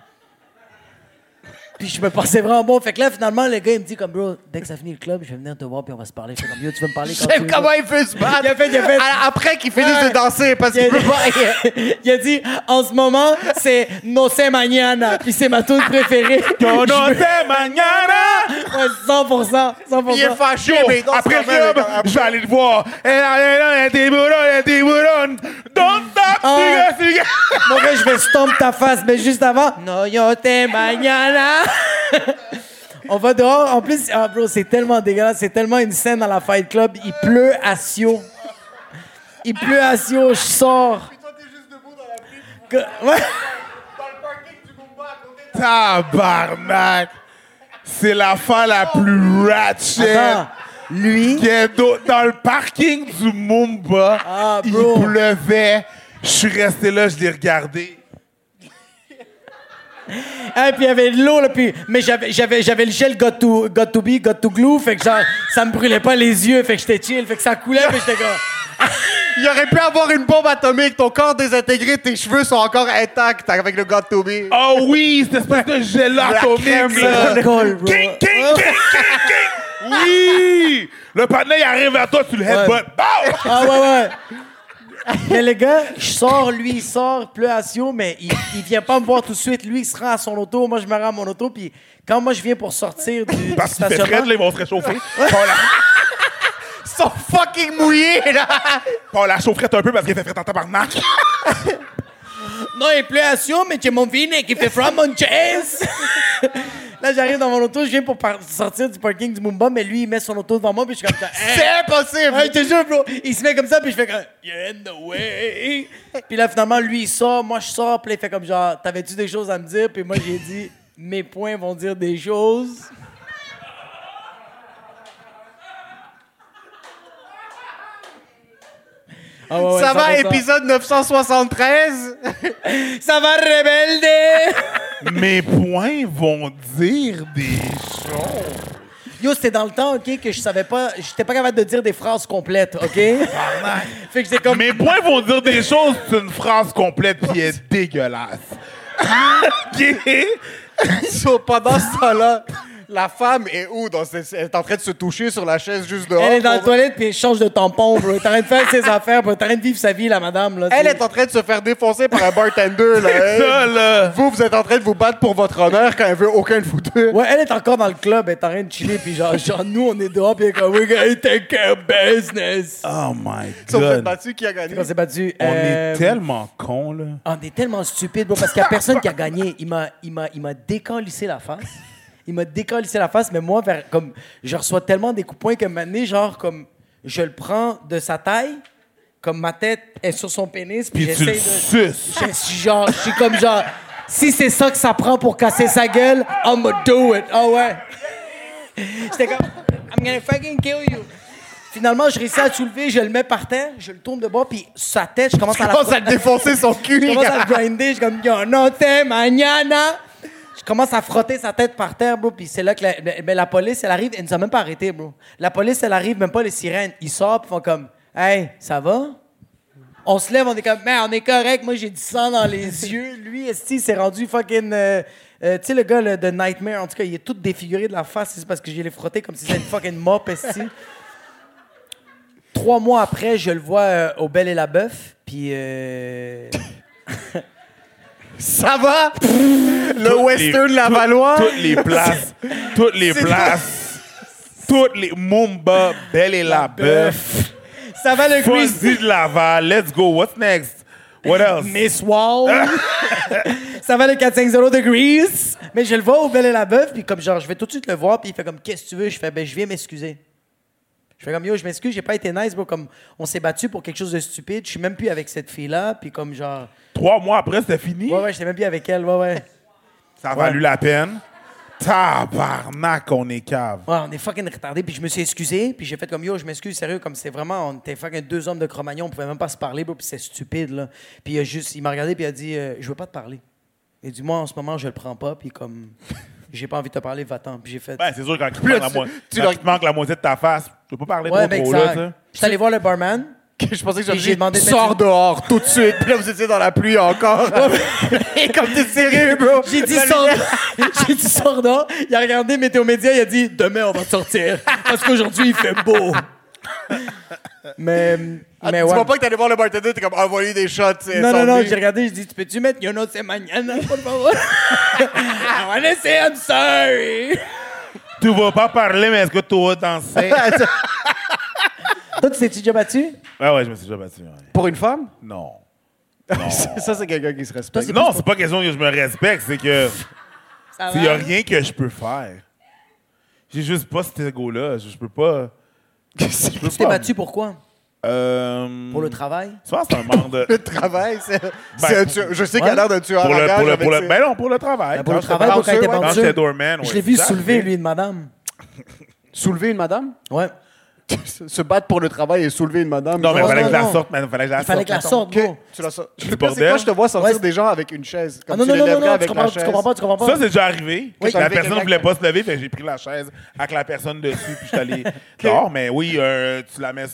Puis je me pensais vraiment bon. Fait que là, finalement, le gars, il me dit comme, bro, dès que ça finit le club, je vais venir te voir puis on va se parler. Je fais comme, yo, tu veux me parler quand tu J'aime veux. comment il fait se battre. Il a fait- il a fait- À- Après qu'il finisse Ouais. de danser, parce Il a, qu'il pas. dit, il a dit, en ce moment, c'est No sé mañana. Puis c'est ma tune préférée. [laughs] Yo no sé mañana. Ouais, 100%. 100%. Il est fâché, mais il danse après le quand même. club, je vais aller te voir. Eh, là, là, des bourons, des bourons. Don't stop, Ah. siga, siga. Mon gars, je vais stomp ta face, mais juste avant, no yo te mañana. [laughs] On va dehors. En plus, ah, bro, c'est tellement dégueulasse. C'est tellement une scène dans la Fight Club. Il pleut à Sio. Il pleut à Sio. Je sors. Que- Ouais. Tabarnak. C'est la fin la plus ratchet. Attends. Lui? qu'il y ait d'autres- dans le parking du Mumba, Ah, il bro. pleuvait. Je suis resté là, je l'ai regardé. Hein, puis il y avait de l'eau, là, puis... Mais j'avais, j'avais, j'avais le gel got to, got to be, got to glue, fait que genre, ça me brûlait pas les yeux, fait que j'étais chill, fait que ça coulait, puis j'étais comme... [laughs] Il aurait pu avoir une bombe atomique, ton corps désintégré, tes cheveux sont encore intacts avec le to be. Oh oui, cette espèce de gel atomique, là. Bro. King, king, king, king, king. [laughs] Oui! Le panneau, il arrive à toi, tu le headbutt. Ah ouais, ouais. [laughs] Mais le gars, je sors, lui, il sort, pleut à Sio, mais il, il vient pas me voir tout de suite. Lui, il se rend à son auto, moi, je me rends à mon auto, puis quand moi, je viens pour sortir du, du [laughs] Parce qu'il fait stationnement... frais, là, ils vont se réchauffer. [laughs] Ils sont fucking mouillés, là! Paul la chaufferette un peu parce qu'il fait frais en tabarnak. Non, il pleut à Sio, mais j'ai mon vine qui fait from mon chest. [laughs] Là, j'arrive dans mon auto, je viens pour sortir du parking du Mumba, mais lui, il met son auto devant moi, puis je suis comme ça. Hey! C'est impossible! Je te jure, bro. Il se met comme ça, puis je fais comme, You're in the way. Puis là, finalement, lui, il sort, moi, je sors, puis il fait comme genre, T'avais-tu des choses à me dire? Puis moi, j'ai dit, Mes points vont dire des choses. Ah ouais, ouais, Ça va, 100%. épisode 973? Ça va, [laughs] rebelde! [laughs] Mes points vont dire des choses. Yo, c'était dans le temps, OK, que je savais pas, j'étais pas capable de dire des phrases complètes, OK? [laughs] fait que j'étais comme. Mes points vont dire des choses, c'est une phrase complète qui est dégueulasse. Ok? So, pendant ce temps-là, la femme est où? Dans ce- Elle est en train de se toucher sur la chaise juste dehors. Elle est dans la toilette puis elle change de tampon, bro. Elle est en train de faire ses affaires, bro. Elle est en train de vivre sa vie, la madame, là. Elle est en train de se faire défoncer par un bartender, là. [laughs] Ça, là. Vous, vous êtes en train de vous battre pour votre honneur quand elle veut aucun de vous deux. Ouais, elle est encore dans le club, elle est en train de chiller, puis genre, genre nous, on est dehors, puis elle est comme, we gotta take care of business. Oh my Ils sont fait god. battu qui a gagné? On s'est battu. On euh, est tellement cons, là. On est tellement stupides, bro, parce qu'il y a personne qui a gagné. Il m'a, il m'a, il m'a décalissé la face. Il m'a décalissé la face, mais moi, vers, comme, je reçois tellement des coups de poing que maintenant, genre, comme, je le prends de sa taille, comme ma tête est sur son pénis, puis, Puis j'essaie de. suces. Je suis genre, je suis comme genre, si c'est ça que ça prend pour casser sa gueule, I'ma do it. Ah ouais. J'étais comme, I'm gonna fucking kill you. Finalement, je réussis à le soulever, je le mets par terre, je le tourne de bas, puis sa tête, je commence à la commence à le défoncer son cul. [laughs] je commence à le grinder, je suis comme Yo no te mañana. Je commence à frotter sa tête par terre, bro. Puis c'est là que la, mais- mais la police, elle arrive, elle nous a même pas arrêté, bro. La police, elle arrive, même pas les sirènes. Ils sortent, font comme Hey, ça va? On se lève, on est comme Man, on est correct. Moi, j'ai du sang dans les [laughs] yeux. Lui, esti, il s'est rendu fucking. euh, euh, tu sais, le gars de Nightmare, en tout cas, il est tout défiguré de la face. C'est parce que j'ai les frotté comme si c'était une fucking mop, esti. Trois mois après, je le vois euh, au Bel et la Bœuf, puis. [laughs] Ça va? Le Toutes western les- Lavallois? Toutes les places. toutes les [laughs] places. Toutes les Mumba, Belle et la Bœuf. Ça va le. Fuzzy de Laval. Let's go. What's next? What else? Miss Wall. [laughs] ça va le 450 de Grease. Mais je le vois au Bel et la Bœuf, puis comme genre, je vais tout de suite le voir, puis il fait comme, qu'est-ce que tu veux? Je fais, ben, je viens m'excuser. Je fais comme, yo, je m'excuse, j'ai pas été nice, bro. Comme, on s'est battu pour quelque chose de stupide. Je suis même plus avec cette fille-là, puis comme genre, Trois mois après, c'était fini? ouais, ouais, j'étais même plus avec elle, ouais, ouais. Ça a valu la peine? Tabarnak, on est cave. Ouais, on est fucking retardé, puis je me suis excusé, puis j'ai fait comme yo, je m'excuse, sérieux, comme c'est vraiment, on était fucking deux hommes de Cro-Magnon, on pouvait même pas se parler, bro, puis c'est stupide, là. Puis il a juste, il m'a regardé, puis il a dit, euh, je veux pas te parler. Il a dit, moi, en ce moment, je le prends pas, puis comme, J'ai pas envie de te parler, va-t'en. Puis j'ai fait. Ben, c'est sûr, quand manque, la, tu- mo- tu quand il te manque la moitié de ta face, tu peux pas parler ouais, trop trop, là, ça. Je suis allé voir le barman. [laughs] Je pensais que Puis j'ai j'avais demandé sors dehors tout de suite. Puis là, vous étiez dans la pluie encore. [laughs] Et comme t'es sérieux, bro. [laughs] J'ai dit sors J'ai dit sors dehors. Il a regardé Météo Média, il a dit demain on va sortir. Parce qu'aujourd'hui il fait beau. Mais. Ah, mais tu ouais. vois pas que t'allais voir le bartender, t'es comme envoyer des shots. Non, non, non, j'ai regardé, j'ai dit, tu peux-tu mettre Yo no sé mañana, por favor? [laughs] I wanna say I'm sorry. Tu vas pas parler, mais est-ce que tu vas danser? Toi, tu t'es-tu déjà battu? ah ouais, je me suis déjà battu. ouais. Pour une femme? Non. [laughs] Ça, c'est quelqu'un qui se respecte. Non, c'est pas question que je me respecte, c'est que Ça il y a rien que je peux faire. J'ai juste pas cet ego-là. Je je peux pas. Je Tu t'es battu pourquoi? Euh, Pour le travail? Souvent, c'est un manque de. [laughs] Le travail, c'est. c'est un tueur- Je sais qu'il a Ouais. l'air d'un tueur pour le, pour le, pour le, ben non, pour le travail. Ben, pour Quand le travail, pour quand il était Quand j'étais doorman, Je ouais, l'ai vu soulever, lui, une madame. Soulever une madame? Ouais. Se battre pour le travail et soulever une madame. Non, mais il fallait que je la sorte, man. Fallait que je la Il fallait que la sorte. bro. tu la sors. Du Le bordel. quand je te vois sortir Ouais. des gens avec une chaise. Ah Comme non, tu non, non, non, tu comprends, la tu chaise. comprends pas, tu comprends pas. Ça, c'est déjà arrivé. Oui. la personne ne voulait pas se lever, fait j'ai pris la chaise avec la personne dessus, puis je suis allé [laughs] dehors. Mais oui, euh, tu la mets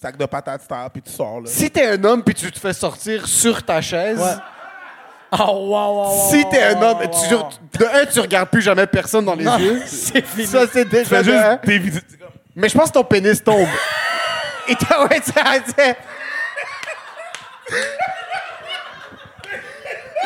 sac de patates, puis tu sors. Là. Si t'es un homme puis tu te fais sortir sur ta chaise, Ouais. Oh, wow, wow, wow. si t'es un homme, wow, tu, de un, tu regardes plus jamais personne dans les Non, yeux. [laughs] c'est fini. Ça, c'est Tu déjà fais juste Mais je pense que ton pénis tombe. [laughs] Et t'as, ouais, ça, c'est-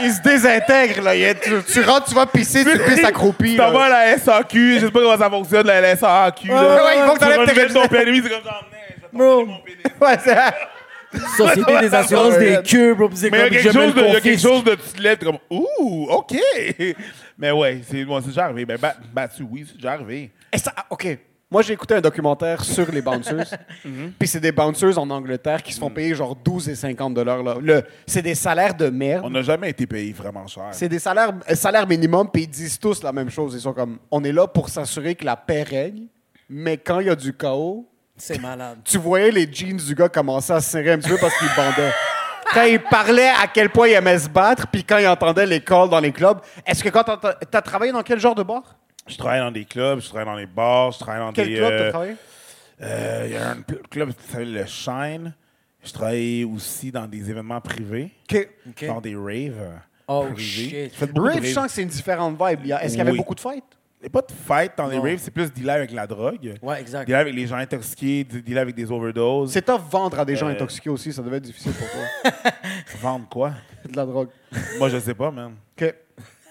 Il se désintègre, là. Il a- tu, tu rentres, tu vas pisser, tu pisses accroupi. Tu t'en vas là. à la SAQ, je sais pas comment ça fonctionne, la SAQ. Ouais, là. ouais, il faut que Tu t'enlèves tes renouvelles ton permis, c'est comme man, je vais Bro. t'enlever mon pénis. [laughs] Ouais, c'est- Société des assurances des queues, bro. Mais il y a quelque chose de, il y a quelque chose de tu te lèves, t'es comme ouh, ok. [laughs] Mais ouais, c'est moi c'est déjà arrivé. Ben bat- battu, oui, c'est déjà arrivé. Et ça, ah, OK. Moi, j'ai écouté un documentaire sur les bouncers. [laughs] Puis c'est des bouncers en Angleterre qui se font payer genre 12 et 50 dollars. là. Le- C'est des salaires de merde. On n'a jamais été payé vraiment cher. C'est des salaires, euh, salaires minimum, puis ils disent tous la même chose. Ils sont comme, on est là pour s'assurer que la paix règne, mais quand il y a du chaos, C'est malade. tu voyais les jeans du gars commencer à se serrer un petit peu parce qu'il bandait. Quand il parlait à quel point il aimait se battre, puis quand il entendait les calls dans les clubs, est-ce que quand t'as as travaillé dans quel genre de bar? Je travaille dans des clubs, je travaille dans des bars, je travaille dans Quel des. club euh, t'as travaillé? euh, Il y a un club qui s'appelle le Shine. Je travaille aussi dans des événements privés, dans des raves. Oh, privés. shit. Rave, je sens que c'est une différente vibe. Il Est-ce qu'il y avait Oui. beaucoup de fights? Il n'y a pas de fight dans les Non. raves, c'est plus dealer avec la drogue. Ouais, exact. Dealer avec les gens intoxiqués, dealer avec des overdoses. C'est tough vendre à des gens Euh, intoxiqués aussi. Ça devait être difficile pour toi. [laughs] Vendre quoi? [laughs] de la drogue. Moi, je sais pas, man. OK.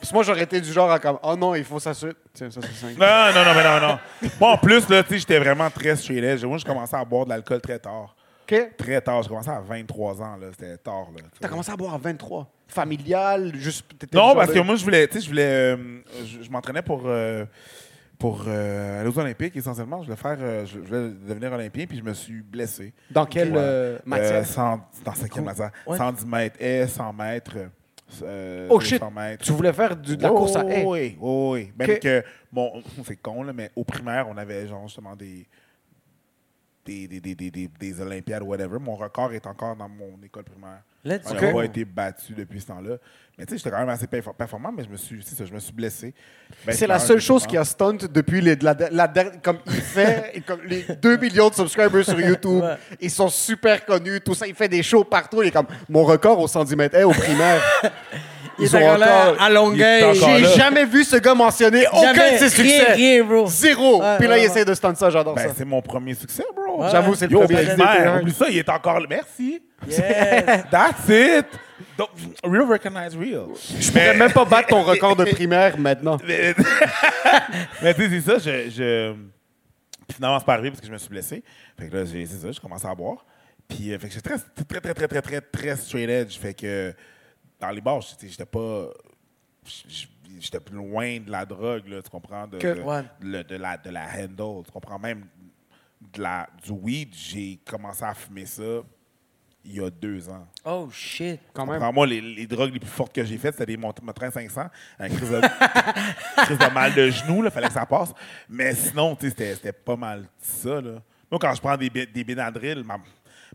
Parce que moi, j'aurais été du genre à comme, oh non, il faut s'assurer. Tiens, ça, c'est simple. Non, non, non, mais non, non. Moi, en plus, là, tu sais, j'étais vraiment très straight edge. Moi, je commençais à boire de l'alcool très tard. OK. Très tard. J'ai commencé à 23 ans, là. C'était tard, là. T'as commencé à boire à 23. Familial, juste. t'étais Non, parce que moi, je voulais, tu sais, je voulais, euh, je, je m'entraînais pour, euh, pour euh, aller aux Olympiques, essentiellement. Je voulais faire, euh, je, je voulais devenir Olympien, puis je me suis blessé. Dans quelle Ouais. euh, matière? Euh, 100 dans cinquième matière. Ouais. 110 mètres haies, 100 mètres. Euh, Oh shit! 200 mètres. Tu voulais faire du- de la Oh, course à haie? Oui, oui, oui. Même Ok. que, bon, c'est con, là, mais au primaire, on avait genre justement des. Des, des, des, des, des, des Olympiades, whatever. Mon record est encore dans mon école primaire. Let's On go. n'a pas été battu depuis ce temps-là. Mais tu sais, j'étais quand même assez perfor- performant, mais je me suis, ça, je me suis blessé. Ben, C'est la seule chose qui a stunt depuis les, la, la comme il fait et [laughs] comme les 2 millions de subscribers sur YouTube. Ouais. Ils sont super connus, tout ça. Il fait des shows partout. Il est comme mon record au 110 mètres haies au primaire. [laughs] Il Ils est ont encore à Longueuil. J'ai jamais vu ce gars mentionner aucun de ses succès. Rien, rien, bro. Zéro. Ouais, Puis là, ouais, il essaie de stunt ça. J'adore Ben, ça. c'est mon premier succès, bro. Ouais. J'avoue, c'est le premier. primaire, oublie ça, il est encore là. Merci. Yes. [laughs] That's it. Donc, real recognize real. Je pourrais même pas battre ton record de [laughs] primaire maintenant. Mais, tu sais, c'est ça, je, je... Puis finalement, c'est pas arrivé parce que je me suis blessé. Fait que là, j'ai- c'est ça, j'ai commencé à boire. Puis, euh, fait que j'étais très, très, très, très, très, très, très straight edge. Fait que dans les bars, j'étais j'étais pas... J'étais plus loin de la drogue, là, tu comprends? De, Que- de, ouais. le- de la, de la handle, tu comprends? Même de la, du weed, j'ai commencé à fumer ça il y a deux ans. Oh, shit. Quand même. Moi, les, les drogues les plus fortes que j'ai faites, c'était des Motrin 500, un crise de, [laughs] crise de mal de genou, il fallait que ça passe. Mais sinon, tu sais, c'était c'était pas mal ça. Là. Moi, quand je prends des, des Benadryl, ma,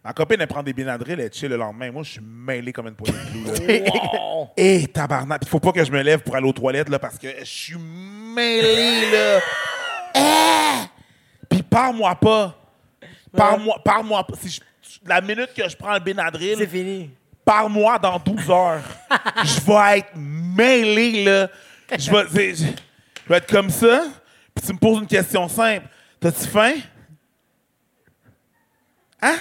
Ma copine, elle prend des Benadryl, elle chill le lendemain. Moi, je suis mêlé comme une poignée de clous. là. [laughs] Hé, [laughs] tabarnak. Il faut pas que je me lève pour aller aux toilettes, là, parce que je suis mêlé, là. [laughs] Eh! Puis parle-moi pas. Parle-moi parle-moi pas. Si je- la minute que je prends le Benadryl, C'est fini. parle-moi dans 12 heures. je vais être mêlé, là. Je vais, je vais être comme ça. Puis tu me poses une question simple. T'as-tu faim? Hein?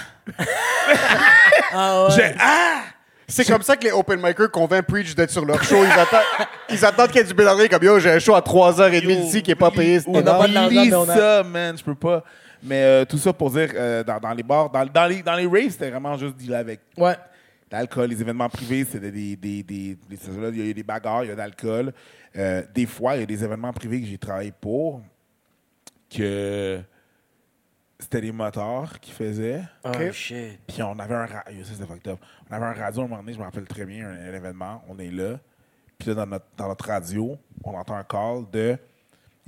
J'ai- ah! C'est comme ça que les open micers convainquent Preach d'être sur leur show. Ils attendent, ils attendent qu'il y ait du Bélandré comme yo, j'ai un show à 3h30 d'ici qui est pas payé. c'est énorme. pas de l'argent, Oublie mais on a- ça, man. Je peux pas. Mais euh, tout ça pour dire, euh, dans, dans les bars, dans, dans les, dans les raves, c'était vraiment juste dealer avec Ouais. l'alcool. Les événements privés, c'était des, des, des, des- Il y a eu des bagarres, il y a de l'alcool. Euh, des fois, il y a des événements privés que j'ai travaillé pour que c'était des motards qui faisaient. Oh shit. Puis on avait un radio, ça c'était fucked up. On avait un radio à un moment donné, je me rappelle très bien, un, un événement, on est là. Puis là, dans notre, dans notre radio, on entend un call de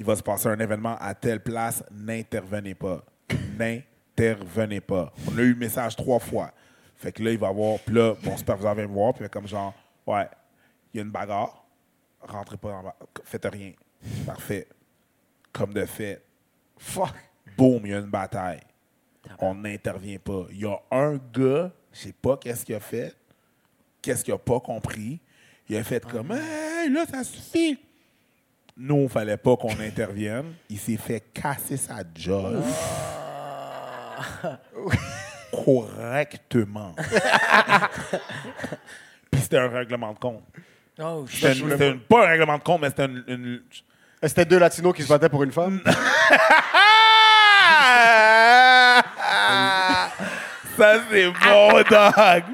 il va se passer un événement à telle place, n'intervenez pas. [coughs] N'intervenez pas. On a eu le message trois fois. Fait que là, il va avoir. Puis là, mon superviseur vient me voir, puis comme genre, ouais, il y a une bagarre, rentrez pas dans la Faites rien. Parfait. Comme de fait. Fuck. Boum, il y a une bataille. On n'intervient pas. Il y a un gars, je sais pas qu'est-ce qu'il a fait, qu'est-ce qu'il a pas compris. Il a fait comme, hey, là, ça suffit. Nous, il fallait pas qu'on intervienne. Il s'est fait casser sa job. Correctement. [laughs] Puis c'était un règlement de compte. Oh shit. C'était une- c'était une- pas un règlement de compte, mais c'était une- une, C'était deux latinos qui se battaient pour une femme? [laughs] Ça, c'est bon, dog.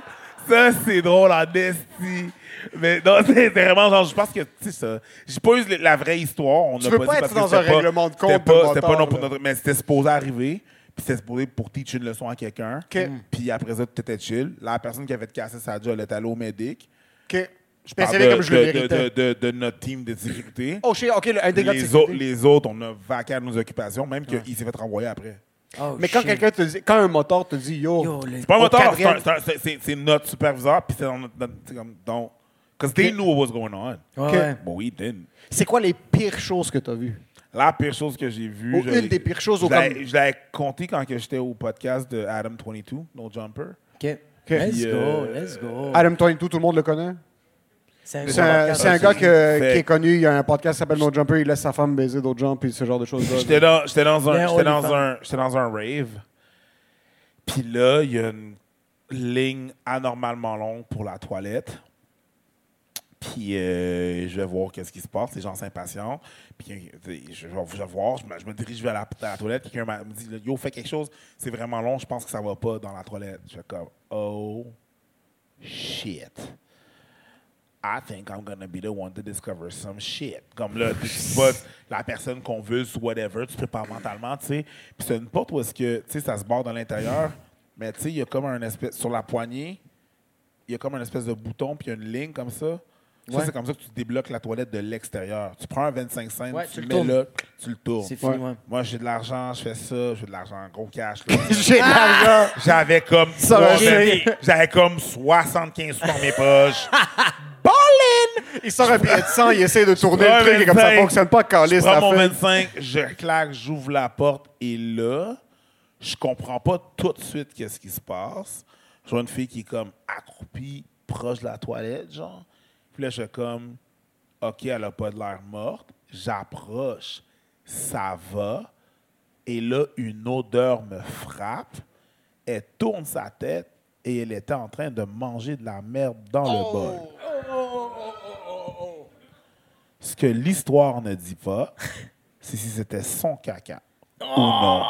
Ça, c'est drôle en esti. Mais non, [laughs] c'est vraiment genre, je pense que, tu sais, ça. J'ai pas eu la vraie histoire. On Tu n'a veux pas pas dit être parce dans un pas- règlement de c'était compte pas- de C'était pas bâtard, non pour notre. Mais c'était supposé arriver. Puis c'était supposé pour teach une leçon à quelqu'un. OK. Puis après ça, tout était chill. La personne qui avait cassé sa job, elle est allée au médic. OK. Je parle pensais de, comme je le de- de, de- de notre team de sécurité. Oh shit, OK, le- un dégât de les, sécurité. autres, les autres, on a vaqué à nos occupations, même qu'il s'est fait renvoyer après. Oh, Mais quand shit. quelqu'un te dit, quand un moteur te dit yo, Yo, le- C'est pas un Au moteur, c'est quatrième- un- c'est un- c'est- c'est- c'est notre superviseur, puis c'est dans notre. notre- c'est comme, donc, because they knew what was going on. Ouais, ouais. But we didn't. c'est quoi les pires choses que tu as vues? La pire chose que j'ai vue. Ou je une l'ai- des pires choses Je au l'avais- comme- je l'avais compté quand que j'étais au podcast de Adam 22, No Jumper. OK. Let's Puis, go, euh, let's go. Adam 22, tout le monde le connaît? C'est un, c'est un gars que- qui est connu, il y a un podcast qui s'appelle No Jumper, il laisse sa femme baiser d'autres gens, puis ce genre de choses-là. J'étais dans, j'étais dans, un, j'étais dans, OnlyFans. un, j'étais dans un rave. Puis là, il y a une ligne anormalement longue pour la toilette. Puis euh, je vais voir qu'est-ce qui se passe. Les gens s'impatientent. Puis je, vais, je vais voir, je me, je me dirige vers la, à la toilette. Quelqu'un me dit Yo, fais quelque chose. C'est vraiment long. Je pense que ça va pas dans la toilette. Je fais comme Oh shit. I think I'm gonna be the one to discover some shit. Comme là, tu la personne qu'on veut, whatever, tu prépares mentalement, tu sais. Puis c'est une porte où est-ce que, ça se barre de l'intérieur, mais tu sais, il y a comme un espèce, sur la poignée, il y a comme un espèce de bouton, puis une ligne comme ça. Ça, Ouais. c'est comme ça que tu débloques la toilette de l'extérieur. Tu prends un 25 cents, Ouais, tu, tu le mets tournes. là, tu le tournes. C'est fini, ouais. Moi, j'ai de l'argent, je fais ça, j'ai de l'argent, gros cash. [laughs] J'ai de l'argent. J'avais comme j'avais comme 75 sous dans mes poches. [laughs] Ballin! Il sort un billet de 100, il essaie de tourner le truc, et comme ça 25, fonctionne pas, Je calice prends la mon fin. 25, je claque, j'ouvre la porte et là, je comprends pas tout de suite qu'est-ce qui se passe. Je vois une fille qui est comme accroupie proche de la toilette, genre. Puis là, je suis comme, OK, elle a pas de l'air morte. J'approche, ça va. Et là, une odeur me frappe. Elle tourne sa tête et elle était en train de manger de la merde dans le bol. Ce que l'histoire ne dit pas, c'est si c'était son caca ou non.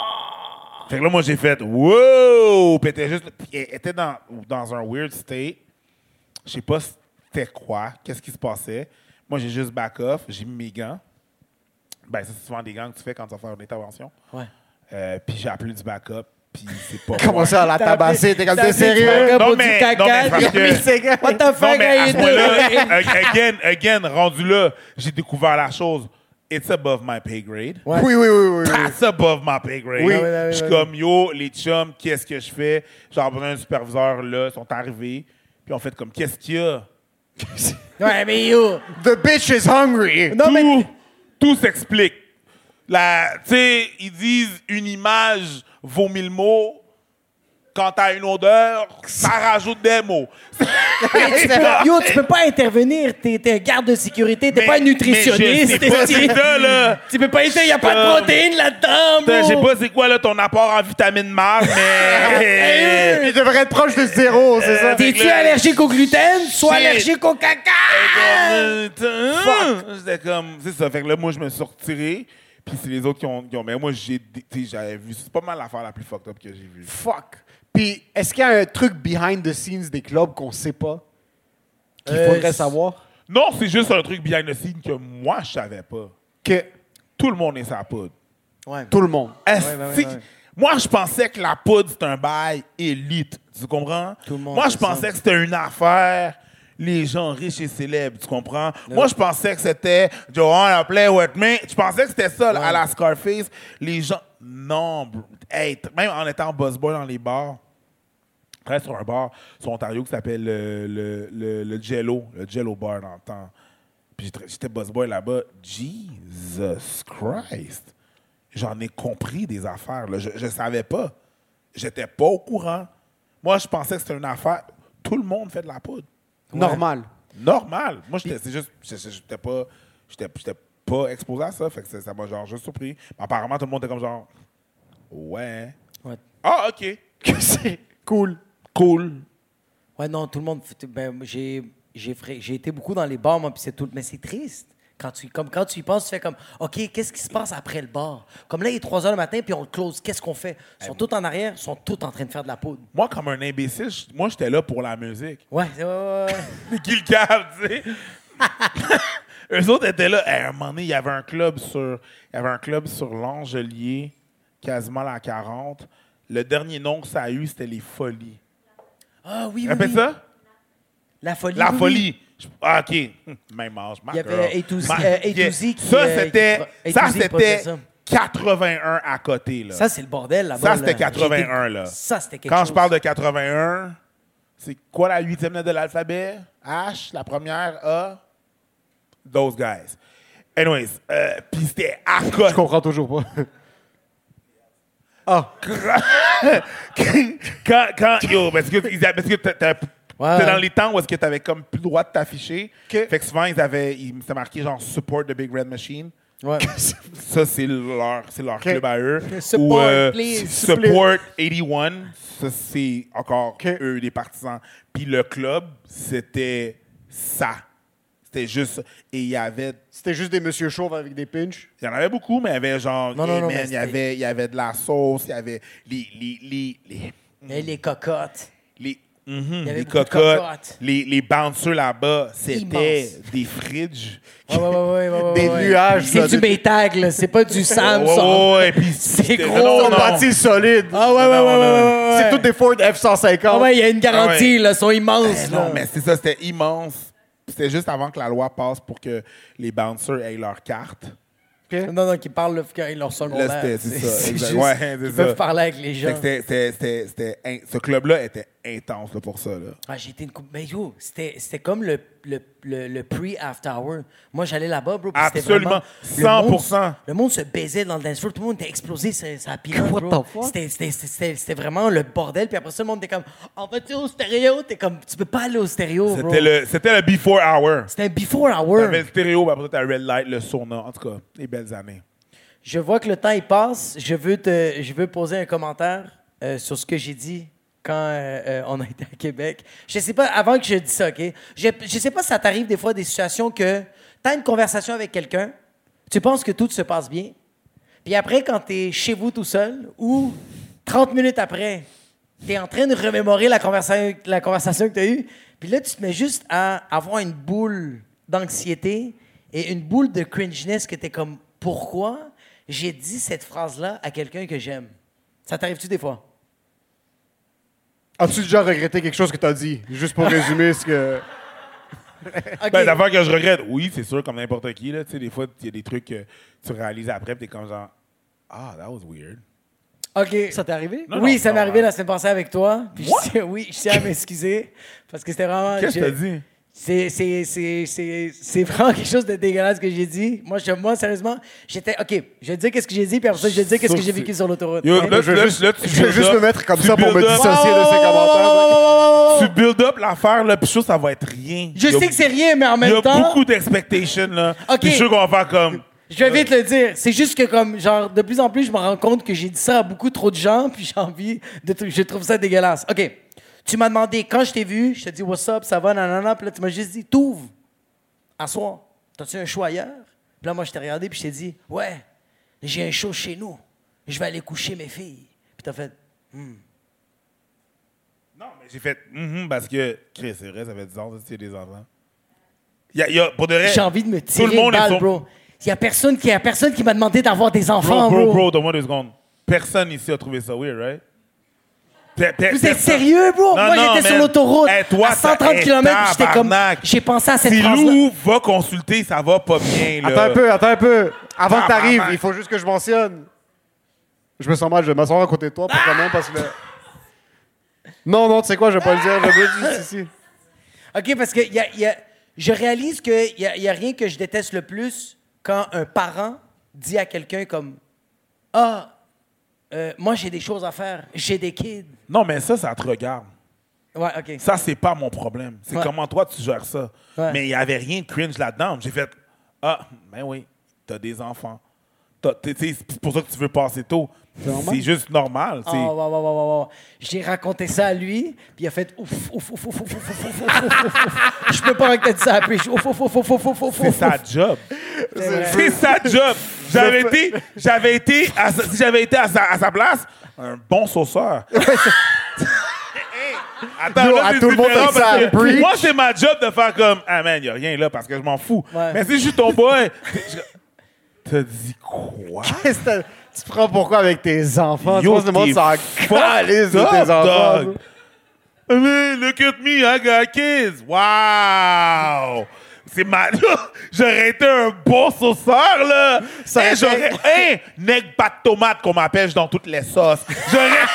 Fait que là, moi, j'ai fait Wow! Puis elle était, juste, elle était dans, dans un weird state. Je sais pas c'était quoi, qu'est-ce qui se passait. Moi, j'ai juste back off, j'ai mis mes gants. Ben, ça, c'est souvent des gants que tu fais quand tu vas faire une intervention. Ouais. Euh, puis j'ai appelé du backup, puis c'est pas. Commencé moi. à la tabasser, t'es comme, t'es sérieux? Non, mais- du caca, non, mais parce que- mis ses gants. What the Non, fuck, mais à ce moment-là, [laughs] again, again, rendu là, j'ai découvert la chose. it's above my pay grade. Ouais. Oui, oui, oui, oui. oui. That's above my pay grade. Oui. Je suis ouais. comme, yo, les chums, qu'est-ce que je fais? J'ai d'un superviseur là, ils sont arrivés. Puis on fait comme, qu'est-ce qu'il y a? [laughs] Ouais, mais yo. The bitch is hungry. Non, tout, mais. tout s'explique. La- Tu sais, ils disent une image vaut mille mots. Quand t'as une odeur, ça rajoute des mots. [laughs] tu yo, tu peux pas intervenir. T'es t'es un garde de sécurité. T'es Mais- pas un mais je nutritionniste. sais pas, [laughs] t'es- c'est ça, là. Tu peux pas être. Il y a pas de Euh, protéines là-dedans, Putain, Je sais bro. pas c'est quoi là, ton apport en vitamine Mars, mais. [laughs] Il devrait être proche de zéro, c'est ça? T'es-tu là- allergique au gluten? Sois allergique au caca! Euh, Fuck! J'étais comme, c'est ça. Fait que là, moi, je me suis retiré. Puis c'est les autres qui ont. qui ont- mais moi, j'ai, tu sais, j'avais vu. C'est pas mal l'affaire la plus fucked up que j'ai vue. Fuck. Puis, est-ce qu'il y a un truc behind the scenes des clubs qu'on sait pas? Qu'il Euh, faudrait savoir? Non, c'est juste un truc behind the scene que moi, je savais pas. Que Tout le monde est sa poudre. Ouais. tout le monde. Esti- ouais, ouais, ouais. Moi, je pensais que la poudre, c'était un bail élite. Tu comprends? Tout le monde Moi, je fait ça. pensais que c'était une affaire. Les gens riches et célèbres, tu comprends? Moi, je pensais que c'était Joanne play with me. Je pensais que c'était ça, à la Scarface. Les gens. Non, bro. Hey, t- même en étant busboy dans les bars, je travaillais sur un bar sur Ontario qui s'appelle le, le, le, le Jello, le Jello Bar dans le temps. Puis j'étais- j'étais busboy là-bas. Jesus Christ! J'en ai compris des affaires. Là. Je ne savais pas. J'étais pas au courant. Moi, je pensais que c'était une affaire. Tout le monde fait de la poudre. Normal. Normal. Moi, j'étais juste. j'étais- pas. J'étais pas exposé à ça. Fait que ça ça m'a genre juste surpris. Mais apparemment, tout le monde était comme genre. Ouais. Ouais. Ah, OK. [laughs] c'est cool. Cool. Ouais, non, tout le monde. Ben, j'ai, été beaucoup dans les bars, moi, puis c'est tout. Mais c'est triste. Quand tu, comme, quand tu y penses, tu fais comme, OK, qu'est-ce qui se passe après le bar? Comme là, il est 3 h le matin, puis on le close. Qu'est-ce qu'on fait? Ils sont tous en arrière, ils sont tous en train de faire de la poudre. Moi, comme un imbécile, je- moi, j'étais là pour la musique. Ouais, ouais, ouais. ouais. qui [laughs] le cave, tu sais. [laughs] Eux autres étaient là. Hey, à un moment donné, il y avait un club sur, il y avait un club sur l'Angelier, quasiment la 40. Le dernier nom que ça a eu, c'était les Folies. Ah oui, oui. Répète oui. ça? La folie. La oui, Folie. Je- Ah, OK. [laughs] Même âge. ma Il y avait girl. A2Z, Ma- euh, Yeah. A2Z qui, Ça, euh, c'était, ça, A2Z produisait c'était ça. 81 à côté. Là. Ça, c'est le bordel là-bas. Ça, là. c'était J'ai 81, été- là. Ça, c'était quelque Quand chose. je parle de 81, c'est quoi la huitième lettre de l'alphabet? H, la première, A? Those guys. Anyways, euh, puis c'était à Je côté. comprends toujours pas. [laughs] ah, [laughs] quand, quand, yo, parce que, parce que t'as- Ouais, dans les temps où est-ce que t'avais comme plus le droit de t'afficher? Ok. Fait que souvent, ils avaient, ils- c'était marqué genre support the Big Red Machine. Ouais. [laughs] Ça, c'est leur, c'est leur club à eux. Support, Ou, euh, please. Support 81. Ça, c'est encore eux, des partisans. Puis le club, c'était ça. C'était juste. Et il y avait. c'était juste des monsieur chauves avec des pinches? Il y en avait beaucoup, mais il y avait genre. Non, non, non, man, il, y avait, il y avait de la sauce, il y avait les. les, les, les, Et les cocottes. les, y avait les cocottes, cocottes. les, les bouncers là-bas, c'était des fridges. Ouais, ouais, ouais, ouais, ouais, ouais, Des ouais. nuages, C'est du Maytag, là. C'est pas du Sam, Ouais, ça. ouais, ouais, puis C'est gros, bâtis solides. Ah ouais, ouais, ouais, ouais, ouais, ouais. C'est toutes des Ford F-150. Ah ouais, il y a une garantie, Ah ouais. là. Ils sont immenses, Eh là. non, mais c'est ça, c'était immense. C'était juste avant que la loi passe pour que les bouncers aient leur carte. Non, non, qui parlent le, ils leur secondaire. Là, c'était- c'est [laughs] ça, exact. juste Ouais, c'est qu'ils ça. peuvent parler avec les Fait gens. que c'était- c'était- c'était- c'était in- ce club-là était intense là, pour ça. Là. Ah, j'ai été une coupe. Mais yo, c'était c'était comme le, le, le, le pre-after hour. Moi, j'allais là-bas, bro. Absolument. vraiment- le monde- 100%. Le monde se baisait dans le dance floor. Tout le monde était explosé, ça, the fuck? C'était- C'était c'était- c'était vraiment le bordel. Puis après ça, le monde était comme, en fait, au stéréo. T'es comme, tu peux pas aller au stéréo, bro. C'était le, c'était le before hour. C'était un before hour. T'avais le stéréo, puis après ça, t'as le red light, le sauna. En tout cas, les belles années. Je vois que le temps il passe. Je veux te, je veux poser un commentaire euh, sur ce que j'ai dit quand euh, euh, on a été à Québec. Je sais pas avant que je dise ça, ok? Je, je sais pas si ça t'arrive des fois des situations que tu as une conversation avec quelqu'un, tu penses que tout se passe bien, puis après quand tu es chez vous tout seul ou 30 minutes après, tu es en train de remémorer la conversation, la conversation que tu as eue, puis là tu te mets juste à avoir une boule d'anxiété et une boule de cringeness que tu es comme pourquoi j'ai dit cette phrase-là à quelqu'un que j'aime? Ça t'arrive-tu des fois? As-tu déjà regretté quelque chose que t'as dit? Juste pour résumer ce que. [laughs] Ok. Ben, d'abord que je regrette, oui, c'est sûr, comme n'importe qui. Là, tu sais, des fois, il y a des trucs que tu réalises après, puis t'es comme genre, ah, that was weird. OK. Ça t'est arrivé? Non, oui, non, ça m'est arrivé non. la semaine passée avec toi. Puis je tiens- oui, je tiens à m'excuser. Parce que c'était vraiment. Qu'est-ce que je- t'as dit? C'est, c'est, c'est, c'est, c'est vraiment quelque chose de dégueulasse que j'ai dit. Moi, je, moi sérieusement, j'étais. OK, je vais te dire qu'est-ce que j'ai dit, puis après ça, je vais te dire qu'est-ce que j'ai vécu sur l'autoroute. Yo, là, Je vais juste- là, tu je vais build juste up- me mettre comme tu ça pour me build up- dissocier de ces commentaires. Tu build up l'affaire, là, puis je suis sûr que ça va être rien. Je sais que c'est rien, mais en Il y même a temps, beaucoup d'expectations, là. Ok. Puis je suis sûr qu'on va faire comme. je vais vite le dire. C'est juste que, comme, genre, de plus en plus, je me rends compte que j'ai dit ça à beaucoup trop de gens, puis j'ai envie de. Je trouve ça dégueulasse. OK. Tu m'as demandé, quand je t'ai vu, je t'ai dit, what's up, ça va, nanana, puis là, tu m'as juste dit, t'ouvres. À soir. T'as-tu un show ailleurs? Puis là, moi, je t'ai regardé, puis je t'ai dit, ouais, j'ai un show chez nous. Je vais aller coucher mes filles. Puis t'as fait, Non, mais j'ai fait. Mhm, parce que. Chris, c'est vrai, ça fait 10 ans, ça, c'est des enfants. Il y a, il y a- pour de vrai. j'ai envie de me tout tirer le monde balle, son- bro. Il y a personne qui, y a personne qui m'a demandé d'avoir des enfants, Bro, bro, bro. bro, donne-moi deux secondes. Personne ici a trouvé ça weird, right? Vous êtes sérieux, bro? Non, Moi, non, j'étais sur man. l'autoroute Hey, toi, à 130 t'as- hey, km, j'étais comme... tabarnak. J'ai pensé à cette Si phrase-là. Lou va consulter, ça va pas bien, là. Attends un peu, attends un peu. Avant que t'arrives, Tabarnak. il faut juste que je mentionne. Je me sens mal, je vais m'asseoir à côté de toi pour quand même parce que. le- Non, non, tu sais quoi, je vais pas le dire, je vais le dire juste ici. OK, parce que y a, y a- je réalise qu'il n'y a, y a rien que je déteste le plus quand un parent dit à quelqu'un comme « Ah, euh, moi, j'ai des choses à faire. J'ai des kids. Non, mais ça, ça te regarde. » Ouais, OK. Ça, c'est pas mon problème. C'est Ouais. comment toi, tu gères ça. Ouais. Mais il y avait rien de cringe là-dedans. J'ai fait Ah, ben oui, t'as des enfants. T'as- t'es- t'sais, C'est pour ça que tu veux passer tôt. C'est juste normal. Oh, c'est- ouais, ouais, ouais, ouais, ouais. J'ai raconté ça à lui, puis il a fait ouf, ouf, ouf, ouf, ouf, ouf, ouf, ouf, ouf, ouf, ouf. Je peux pas raconter ça après. Ouf, ouf, ouf, ouf, ouf, ouf, ouf, C'est ouf. sa job. C'est vrai. C'est sa job. J'avais été, [laughs] j'avais été, à sa- si j'avais été à sa, à sa place, un bon sauceur. [laughs] Attends, Yo, là, à c'est tout le monde, différent ça parce que preach. Moi, c'est ma job de faire comme, ah man, y a rien là parce que je m'en fous. Ouais. Mais si je suis ton boy, je- t'as dit quoi? [laughs] Qu'est-ce que t'as- tu prends pourquoi avec tes enfants? tu Yo, penses que le monde t'es s'en fucked calisse de up, tes enfants? dog. Look at me, I got kids. Wow! C'est ma... J'aurais été un bon sauceur, là. Ça Hey, j'aurais... Hey, nègre pas de tomate qu'on m'appelle dans toutes les sauces. J'aurais...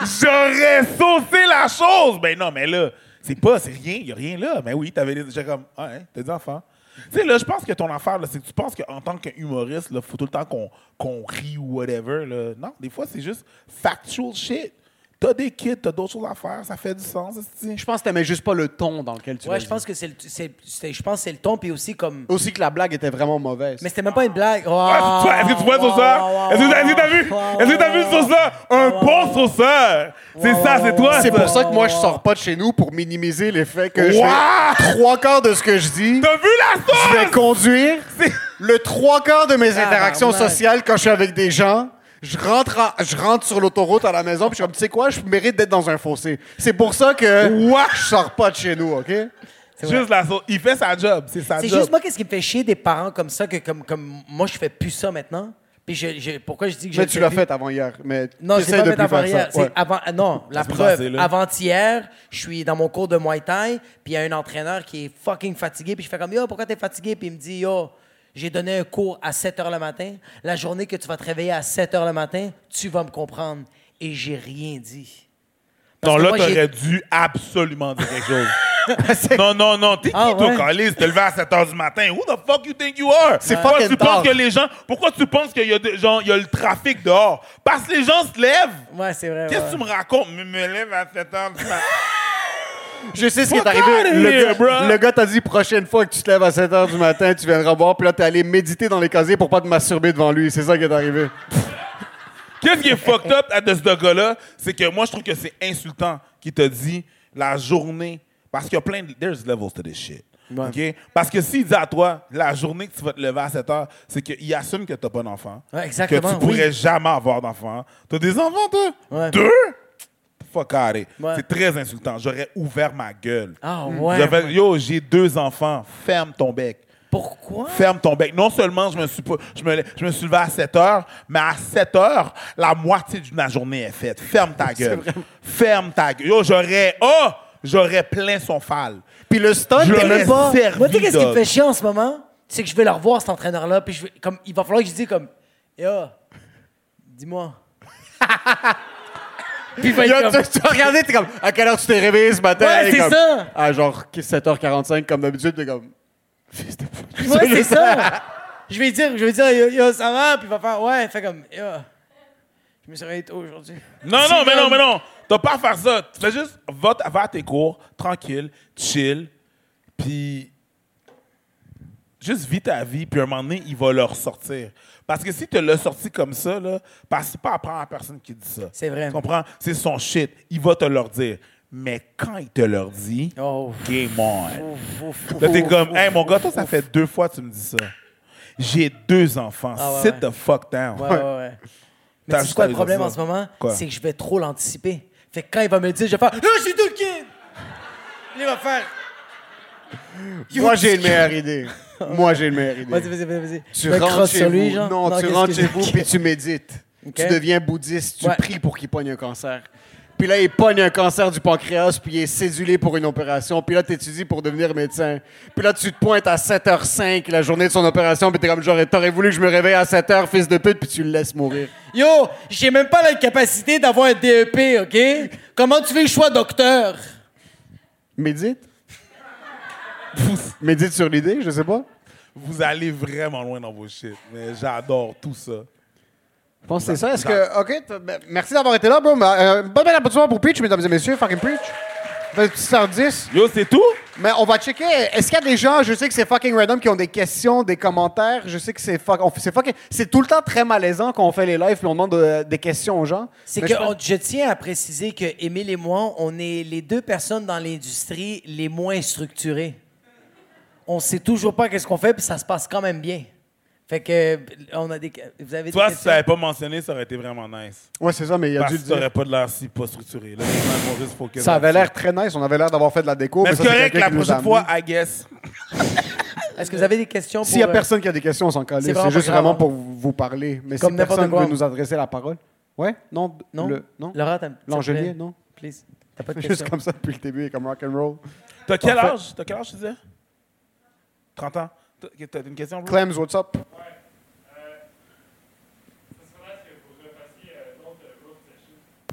[laughs] J'aurais saucé la chose. Ben non, mais là, c'est pas... C'est rien. Il y a rien là. Mais oui, t'avais des... J'ai comme... Ah, hein, t'as des enfants. Tu sais, là, je pense que ton affaire, là, c'est que tu penses qu'en tant qu'humoriste, il faut tout le temps qu'on qu'on rit ou whatever. Là. Non, des fois, c'est juste factual shit. T'as des kids, t'as d'autres choses à faire, ça fait du sens. Je pense que t'aimais juste pas le ton dans lequel tu Ouais, je pense que c'est le, c'est- c'est- je pense que c'est le ton, puis aussi comme. Aussi que la blague était vraiment mauvaise. Mais c'était même pas une blague. Ouais, tu vois, Est-ce que tu vois le sauceur? Est-ce que t'as- est-ce que t'as vu? Est-ce que t'as vu sauceur? Un bon sauceur! C'est ça, c'est toi, C'est ça. pour ça que moi, je sors pas de chez nous pour minimiser l'effet que je Wow! fais trois quarts de ce que je dis. T'as vu la Je vais sauce? conduire le trois quarts de mes interactions Tabarnak. sociales quand je suis avec des gens. Je rentre, en- je rentre sur l'autoroute à la maison, puis je suis comme, tu sais quoi, je mérite d'être dans un fossé. C'est pour ça que What? je sors pas de chez nous, OK? Juste la sauce. Il fait sa job, c'est sa C'est job. juste moi, qu'est-ce qui me fait chier des parents comme ça, que comme, comme moi, je fais plus ça maintenant? Puis je, je- pourquoi je dis que je Mais tu fais l'as fait avant hier. Mais Non, je l'ai pas de fait avant faire hier. Ouais. C'est avant, ah, non, la preuve. Avant-hier, je suis dans mon cours de Muay Thai, puis il y a un entraîneur qui est fucking fatigué, puis je fais comme Yo, pourquoi t'es fatigué? Puis il me dit Yo, j'ai donné un cours à 7 h le matin. La journée que tu vas te réveiller à 7 h le matin, tu vas me comprendre. Et j'ai rien dit. Parce Non, là, t'aurais dû absolument dire quelque chose. [laughs] non, non, non. T'es qui, Ah, toi, ouais? Calis? T'es levé à 7 h du matin. Who the fuck you think you are? C'est Pourquoi tu penses que les gens... Pourquoi tu penses qu'il y a, il y a le trafic dehors? Parce que les gens se lèvent. Ouais, c'est vrai. Qu'est-ce ouais. que tu me racontes? Me, me lève à 7 h du matin. Je sais ce qui est arrivé. Le gars, bro. le gars t'a dit prochaine fois que tu te lèves à 7 h du matin, tu viendras voir, puis là, t'es allé méditer dans les casiers pour pas te masturber devant lui. C'est ça qui est arrivé. Qu'est-ce qui est fucked up à de ce gars-là? C'est que moi, je trouve que c'est insultant qu'il te dit la journée. Parce qu'il y a plein de. There's levels to this shit. OK? Parce que s'il dit à toi, la journée que tu vas te lever à 7 heures, c'est qu'il assume que tu n'as pas d'enfant. Ouais, exactement, Que tu pourrais oui. jamais avoir d'enfant. Tu as des enfants, toi? Ouais. Deux? Fuck out of here. Ouais. C'est très insultant. J'aurais ouvert ma gueule. Ah, ouais. J'aurais- Yo, j'ai deux enfants. Ferme ton bec. Pourquoi? Ferme ton bec. Non seulement je me suis, pas- je me, je me suis levé à 7 heures, mais à 7 heures, la moitié de la journée est faite. Ferme ta [laughs] gueule. Ferme ta gueule. Yo, j'aurais. Oh! J'aurais plein son fall. Puis le stunt, Je t'es l'aurais même pas... servi, Moi, tu sais, qu'est-ce qui me dog. fait chier en ce moment? C'est que je vais le revoir, cet entraîneur-là, puis je vais, comme, il va falloir que je dise comme, Yo, dis-moi. [laughs] puis il va être comme, tu, tu vas regarder, t'es comme, à quelle heure tu t'es réveillé ce matin? Ouais, c'est comme, ça. À genre 7h45, comme d'habitude, t'es comme, fils de pute. ouais, c'est ça. Je vais dire, je vais dire, yo, yo, ça va, puis il va faire, ouais, fait comme, yo, je me suis réveillé tôt aujourd'hui. Non, non, mais non, mais non. T'as pas à faire ça. Tu fais juste, va, t- va à tes cours, tranquille, chill, puis juste vis ta vie, puis à un moment donné, il va leur sortir. Parce que si tu l'as sorti comme ça, là, c'est pas la première personne qui dit ça. C'est vrai. Tu comprends? C'est son shit. Il va te leur dire. Mais quand il te leur dit, Oh. game on. Ouf, ouf, ouf, Là, t'es comme, ouf, hey, mon gars, toi, ça fait deux fois que tu me dis ça. J'ai deux enfants. Ah ouais, Sit ouais. the fuck down. Ouais, ouais, ouais. [laughs] Mais T'as tu sais juste quoi à le problème en ce moment? C'est que je vais trop l'anticiper. Fait que quand il va me le dire, je vais faire Ah, je suis tout kid! Il va faire. Moi, j'ai une [laughs] meilleure idée. [laughs] Moi, j'ai une meilleure idée. Vas-y, vas-y, vas-y. Tu me rentres chez sur vous. lui, genre. Non, tu qu'est-ce rentres que chez vous puis tu médites. [laughs] Ok. Tu deviens bouddhiste, tu Ouais. pries pour qu'il pogne un cancer. Puis là, il pogne un cancer du pancréas, puis il est cédulé pour une opération. Puis là, tu étudies pour devenir médecin. Puis là, tu te pointes à 7h05 la journée de son opération, puis t'es comme genre, t'aurais voulu que je me réveille à 7h, fils de pute, puis tu le laisses mourir. Yo, j'ai même pas la capacité d'avoir un DEP, OK? Comment tu veux que je sois docteur? Médite. Médite sur l'idée, je sais pas. Vous allez vraiment loin dans vos shit. Mais j'adore tout ça. Je pense que c'est ça. Est-ce que. OK, ben, merci d'avoir été là, bro. Mais, euh, bonne belle applaudissement pour Preach, mesdames et messieurs. Fucking Preach. Fait 6h10. Yo, c'est tout? Mais on va checker. Est-ce qu'il y a des gens, je sais que c'est fucking random, qui ont des questions, des commentaires. Je sais que c'est fuck, on c'est fucking. C'est tout le temps très malaisant quand on fait les lives puis on demande euh, des questions aux gens. C'est Mais que je pense- on- je tiens à préciser que Émile et moi, on est les deux personnes dans l'industrie les moins structurées. On sait toujours pas qu'est-ce qu'on fait, puis ça se passe quand même bien. Fait que on a des. Vous avez des Toi, si tu n'avais pas mentionné, ça aurait été vraiment nice. Ouais, c'est ça, mais il a Parce dû que le dire. pas de l'air si pas structuré. Là, maintenant, Ça avait l'air très nice. On avait l'air d'avoir fait de la déco. Mais c'est correct, quelqu'un la qui nous a prochaine fois. I guess. [laughs] Est-ce que vous avez des questions pour. S'il y a euh, personne qui a des questions, on s'en calait. c'est C'est vraiment juste pas grave, vraiment hein. pour vous parler. Mais Comme si n'importe personne quoi. veut nous adresser la parole. Ouais? Non? Non? Le- non? Laura, t'as. L'angelier, non? Please. T'as pas de [laughs] Juste comme ça depuis le début, comme rock and roll. T'as quel Parfait. âge? T'as quel âge, tu disais? 30 ans. T'as- une question, bro? Clems, what's up?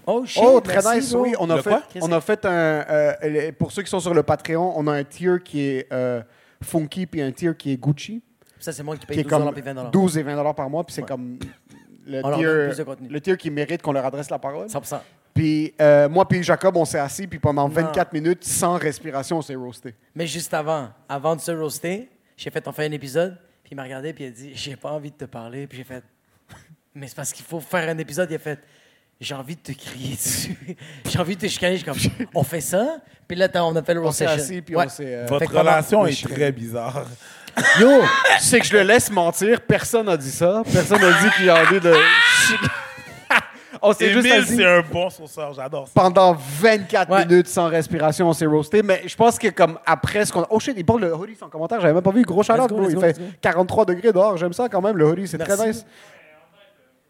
Oh, shit, Oh, très merci, nice, bro. oui. On a, Le fait, on a fait un. euh, pour ceux qui sont sur le Patreon, on a un tier qui est euh, funky puis un tier qui est Gucci, Ça, c'est moi qui qui paye est 12 comme et 20 12 et 20 par mois, puis c'est Ouais. comme le tier, le tier qui mérite qu'on leur adresse la parole. 100%. Puis euh, moi puis Jacob, on s'est assis, puis pendant Non. 24 minutes, sans respiration, on s'est roasté. Mais juste avant, avant de se roaster, j'ai fait, on fait un épisode, puis il m'a regardé, puis il a dit, j'ai pas envie de te parler, puis j'ai fait, mais c'est parce qu'il faut faire un épisode, il a fait, j'ai envie de te crier dessus, [laughs] j'ai envie de te chicaner, je suis comme, on fait ça, puis là, t'as- on a fait le s'est session. assis, puis Ouais. on s'est. euh, Votre relation est très bizarre. [laughs] Yo, c'est que je le laisse mentir. Personne n'a dit ça. Personne n'a dit qu'il a envie de. [laughs] on s'est juste assis. c'est un bon sauceur. J'adore ça. pendant 24 Ouais. minutes sans respiration, on s'est roasté. Mais je pense que comme après ce qu'on a... Oh shit, il parle le hoodie en commentaire. J'avais même pas vu. Gros go, let's Il go, fait let's go. 43 degrés dehors. J'aime ça quand même, le hoodie. C'est très nice.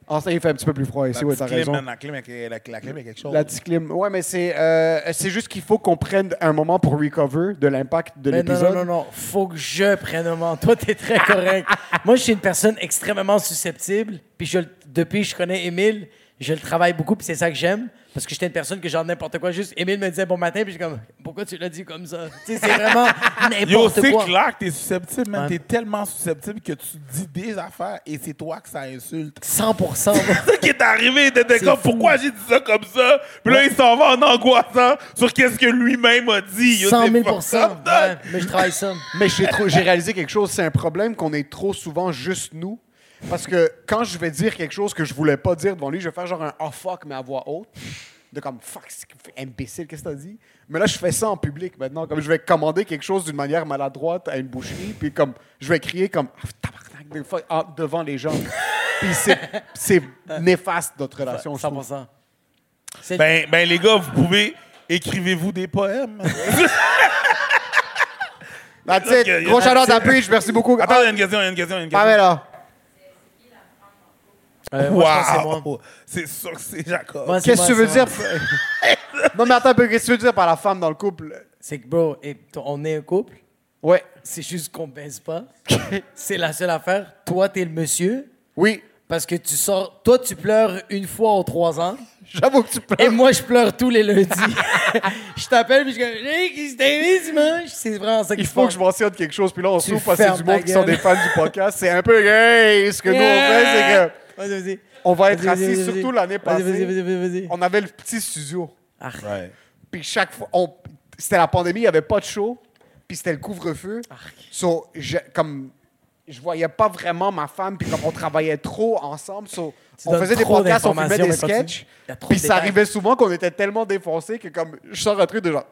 Ah, ça, il fait un petit peu plus froid ici. Petite t'as raison. man, la clim, la, la clim est quelque chose. La petite clim. Ouais, mais c'est euh, c'est juste qu'il faut qu'on prenne un moment pour recover de l'impact de Mais non, l'épisode. non, non, non, faut que je prenne un moment. Toi, t'es très correct. [laughs] Moi, je suis une personne extrêmement susceptible, puis je, depuis je connais Émile, je le travaille beaucoup, puis c'est ça que j'aime, parce que j'étais une personne que genre n'importe quoi. Juste, Émile me disait bon matin, puis j'étais comme, pourquoi tu l'as dit comme ça? Tu sais, c'est vraiment [laughs] Yo, n'importe c'est quoi. clair que t'es susceptible, man. Ouais. T'es tellement susceptible que tu dis des affaires et c'est toi que ça insulte. 100 moi. [laughs] C'est ça qui est arrivé. T'étais C'est comme, fou. pourquoi j'ai dit ça comme ça? Puis là, il s'en va en angoissant sur qu'est-ce que lui-même a dit. Yo, 100 c'est 000 fucked up, dog. ouais, Mais je travaille ça. Mais j'ai trop- j'ai réalisé quelque chose, c'est un problème qu'on est trop souvent juste nous. Parce que quand je vais dire quelque chose que je voulais pas dire devant lui, je vais faire genre un oh fuck mais à voix haute. De comme fuck, c'est imbécile, qu'est-ce que t'as dit? Mais là, je fais ça en public maintenant. Comme je vais commander quelque chose d'une manière maladroite à une boucherie, puis comme je vais crier comme Ah, tabarnak, des fois, en- devant les gens. puis c'est- c'est néfaste notre relation. je trouve. 100 C'est- Ben, ben, les gars, vous pouvez. Écrivez-vous des poèmes. That's it. Gros shout-out à it. Preach, merci beaucoup. Attends, il y a une question, il y a une question, il y a une question. Pamela, Euh, moi, c'est moi. Wow! C'est sûr que c'est Jacob. Moi, qu'est-ce que moi, tu veux dire? moi. [laughs] non, mais attends un peu, qu'est-ce que tu veux dire par la femme dans le couple? C'est que, bro, et on est un couple? Ouais. C'est juste qu'on baise pas. [laughs] c'est la seule affaire. Toi, t'es le monsieur. Oui. Parce que tu sors. Toi, tu pleures une fois aux trois ans. J'avoue que tu pleures. Et moi, je pleure tous les lundis. [laughs] je t'appelle, puis je dis, hey, qu'est-ce que dimanche? C'est vraiment ça qu'il Il faut que je mentionne quelque chose, puis là, on Tu souffre parce que c'est du monde qui sont des fans du podcast. C'est un peu gay. Ce que nous, on fait, c'est que Vas-y, vas-y. on va être assis, surtout l'année Vas-y, vas-y, passée. vas-y, vas-y. On avait le petit studio. Ouais. Puis chaque fois, on- c'était la pandémie, il n'y avait pas de show. Puis c'était le couvre-feu. So, je, comme, je voyais pas vraiment ma femme, puis comme on travaillait trop ensemble. so, Tu on faisait des podcasts, on filmait des sketchs. Puis ça arrivait souvent qu'on était tellement défoncés que comme je sors un truc de genre,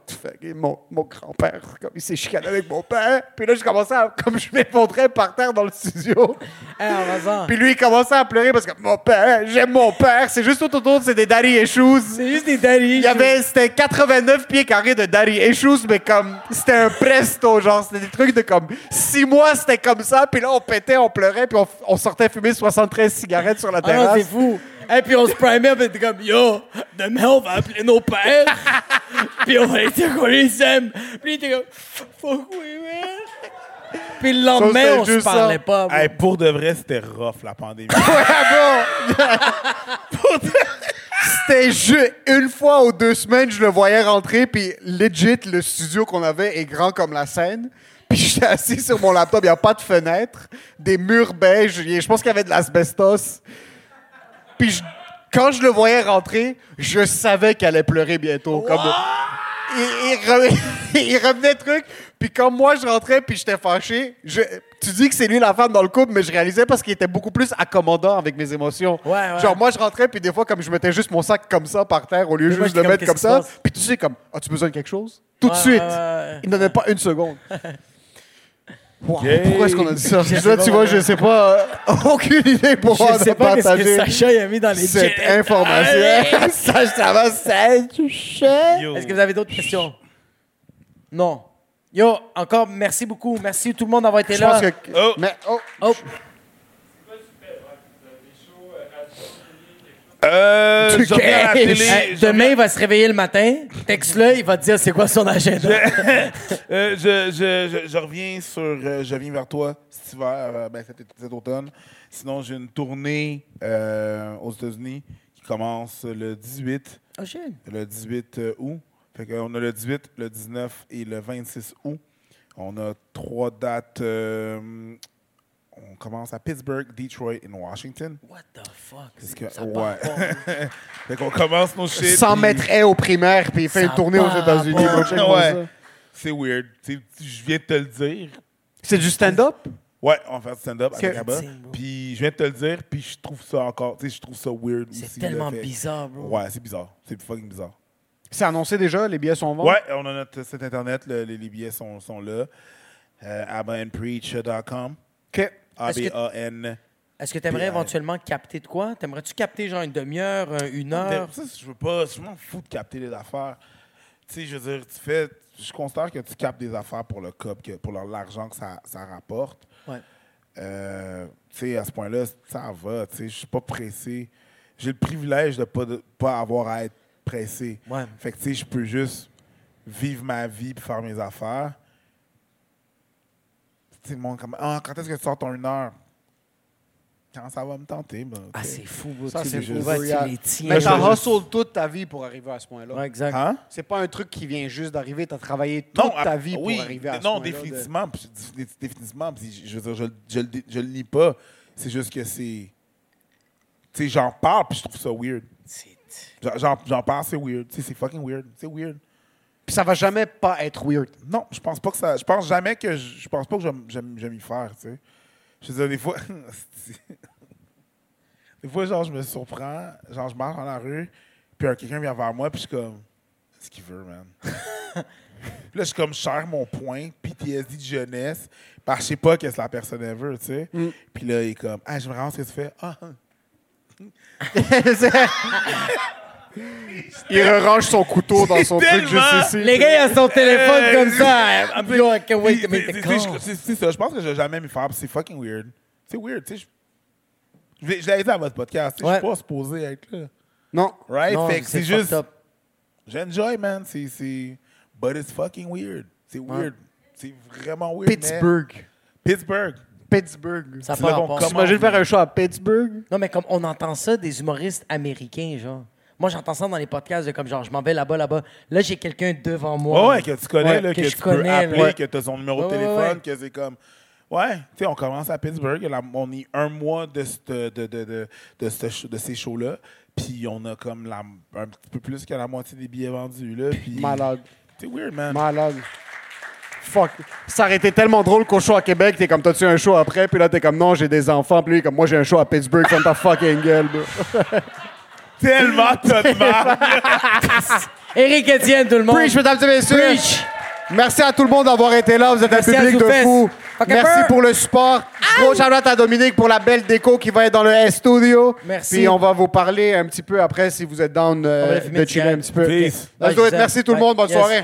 mon, mon grand-père, comme il s'est chicané avec mon père. Puis là, je commençais à, comme je m'effondrais par terre dans le studio. [laughs] Vas-y. Puis lui, il commençait à pleurer parce que mon père, j'aime mon père. C'est juste tout autour, c'est des daddy issues. C'est juste des daddy. Il y avait, c'était 89 pieds carrés de daddy issues, mais comme, c'était un presto, genre, c'était des trucs de comme, six mois, c'était comme ça, puis là, on pétait, on pleurait, puis on, on sortait fumer 73 cigarettes sur la Ah terrasse. C'est fou. Et puis on se primait, puis t'es comme, yo, demain on va appeler nos pères, [laughs] puis on va les dire qu'on les aime. Puis il était comme, fuck oui, man. Puis le lendemain, on se juste ça. parlait pas. Hey, pour de vrai, c'était rough, la pandémie. [laughs] [laughs] C'était ju- une fois ou deux semaines, je le voyais rentrer, puis legit, le studio qu'on avait est grand comme la scène. Puis j'étais assis sur mon laptop, il n'y a pas de fenêtre, des murs beiges, je pense qu'il y avait de l'asbestos. Puis je- quand je le voyais rentrer, je savais qu'elle allait pleurer bientôt. Comme, il, il re- [laughs] il revenait truc, puis quand moi je rentrais, puis j'étais fâché, je- tu dis que c'est lui la femme dans le couple, mais je réalisais parce qu'il était beaucoup plus accommodant avec mes émotions. Ouais, ouais. Genre, moi, je rentrais, puis des fois, comme je mettais juste mon sac comme ça par terre, au lieu juste de le mettre comme ça, puis tu sais, comme, as-tu besoin de quelque chose? Tout de suite. Il ne donnait pas une seconde. [laughs] Wow. Pourquoi est-ce qu'on a dit ça? Je Là, tu vois, je sais pas. euh, [laughs] aucune idée pour Je sais pas qu'est-ce que partager Sacha a mis dans les cette jets. information. [laughs] ça, ça va, ça, tu sais. Yo. Est-ce que vous avez d'autres questions? Non. Yo, encore merci beaucoup. Merci tout le monde d'avoir été Je là. pense que. Oh. Mais, oh, Oh, Euh, je la télé. je demain, il va se réveiller le matin. Texte-le, il va te dire c'est quoi son agenda. [laughs] Euh, je, je, je, je reviens sur euh, Je viens vers toi cet hiver, euh, ben, cet, cet automne. Sinon, j'ai une tournée euh, aux États-Unis qui commence le 18, Oh shit. le 18 euh, août. Fait qu'on a le 18, le 19 et le 26 août. On a trois dates. euh, on commence à Pittsburgh, Detroit et Washington. What the fuck? Parce que, Ça ouais. [laughs] fait qu'on commence nos shit. 100 puis- mètres haies au primaire, puis il fait Ça une tournée aux États-Unis. Ouais. C'est weird. Tu sais, je viens de te le dire. C'est du stand-up? Ouais, on va faire du stand-up avec Abba. Puis je viens de te le dire, puis je trouve ça encore, tu sais, je trouve ça weird. C'est tellement fait. bizarre, bro. Ouais, c'est bizarre. C'est fucking bizarre. C'est annoncé déjà, les billets sont en vente? Ouais, on a notre site internet, le- les, les billets sont, sont là. Euh, abbaandpreach.com. OK. A-B-A-N. Est-ce que tu aimerais éventuellement capter de quoi? T'aimerais-tu capter genre une demi-heure, euh, une heure? Ça, je veux pas, je m'en fous de capter les affaires. Tu sais, je veux dire, tu fais, je considère que tu captes des affaires pour le cop, que, pour l'argent que ça, ça rapporte. Ouais. Euh, tu sais, à ce point-là, ça va. Tu sais, je suis pas pressé. J'ai le privilège de pas, de pas avoir à être pressé. Ouais. Fait que, tu sais, je peux juste vivre ma vie puis faire mes affaires. Tu sais, le monde comme, ah, quand est-ce que tu sors ton une heure? Quand ça va me tenter, ben, Ah, c'est fou, bro. Ça, c'est fou. vois, tu Regarde. les tiens. Mais je t'as hustle toute ta vie pour arriver à ce point-là. Ouais, exact. Hein? C'est pas un truc qui vient juste d'arriver. T'as travaillé toute ta vie pour arriver à ce Non, point-là de- définitivement. je, je veux dire, je, je, le dé- je le nie pas. C'est juste que c'est. Tu sais, j'en parle, puis je trouve ça weird. C'est- J'en- parle, c'est weird. Tu sais, c'est fucking weird. C'est weird. Puis ça va jamais pas être weird. Non, je pense pas que ça. Je pense jamais que. Je, je pense pas que j'aime- j'aime j'aime y faire, tu sais. Je veux dire, des fois. [laughs] des fois, genre, je me surprends. Genre, je marche dans la rue, puis quelqu'un vient vers moi, puis je suis comme. Ce qu'il veut, man. [laughs] Puis là, je suis comme, je serre mon point, PTSD de jeunesse, parce que je sais pas qu'est-ce que la personne elle veut, tu sais. Puis là, il est comme, ah, j'aimerais vraiment ce que tu fais. Ah, [laughs] Il rerange son couteau dans son truc ici. Les gars, ils ont son téléphone Euh, comme ça. I'm yo, I can't wait to Puis, make c'est- the c'est- call. c'est- C'est ça, je pense que je vais jamais m'y faire, c'est fucking weird. C'est weird, tu sais. Je, je l'ai dit à votre podcast, je suis pas supposé être là. Non. Right? Non, fait que c'est juste. J'enjoy, man. C'est- C'est But it's fucking weird. C'est weird. C'est vraiment weird. Pittsburgh. mais- Pittsburgh. Pittsburgh. Ça pas. T'imagines faire un show à Pittsburgh? Non, mais comme on entend ça des humoristes américains, genre. Moi, j'entends ça dans les podcasts de comme genre, je m'en vais là-bas, là-bas. Là, j'ai quelqu'un devant moi. Ouais, ouais, que tu connais, Ouais, là, que, je tu peux connais, appeler, Ouais. que tu as son numéro de téléphone, ouais. que c'est comme. Ouais, tu sais, on commence à Pittsburgh. là, on est un mois de, cette- de, de, de, de, ce show- de ces shows-là. Puis on a comme la, un petit peu plus que la moitié des billets vendus. Là, puis Malade. C'est weird, man. Malade. Fuck. Ça aurait été tellement drôle qu'au show à Québec, t'es comme, t'as-tu un show après? Puis là, t'es comme, non, j'ai des enfants. Puis lui, comme, moi, j'ai un show à Pittsburgh. Ferme ta fucking gueule, bro. [laughs] Tellement [laughs] marde. Éric Etienne, tout le monde. Preach, mesdames et messieurs. Preach. Merci à tout le monde d'avoir été là. Vous êtes Merci un à public de fou. Merci bird. pour le support. Gros shout à Dominique pour la belle déco qui va être dans le S-Studio. Merci. Puis on va vous parler un petit peu après si vous êtes down euh, de chiller un petit peu. Peace. Let's Ouais, do it. Gisèle. Merci tout le monde. Bonne Yes. soirée.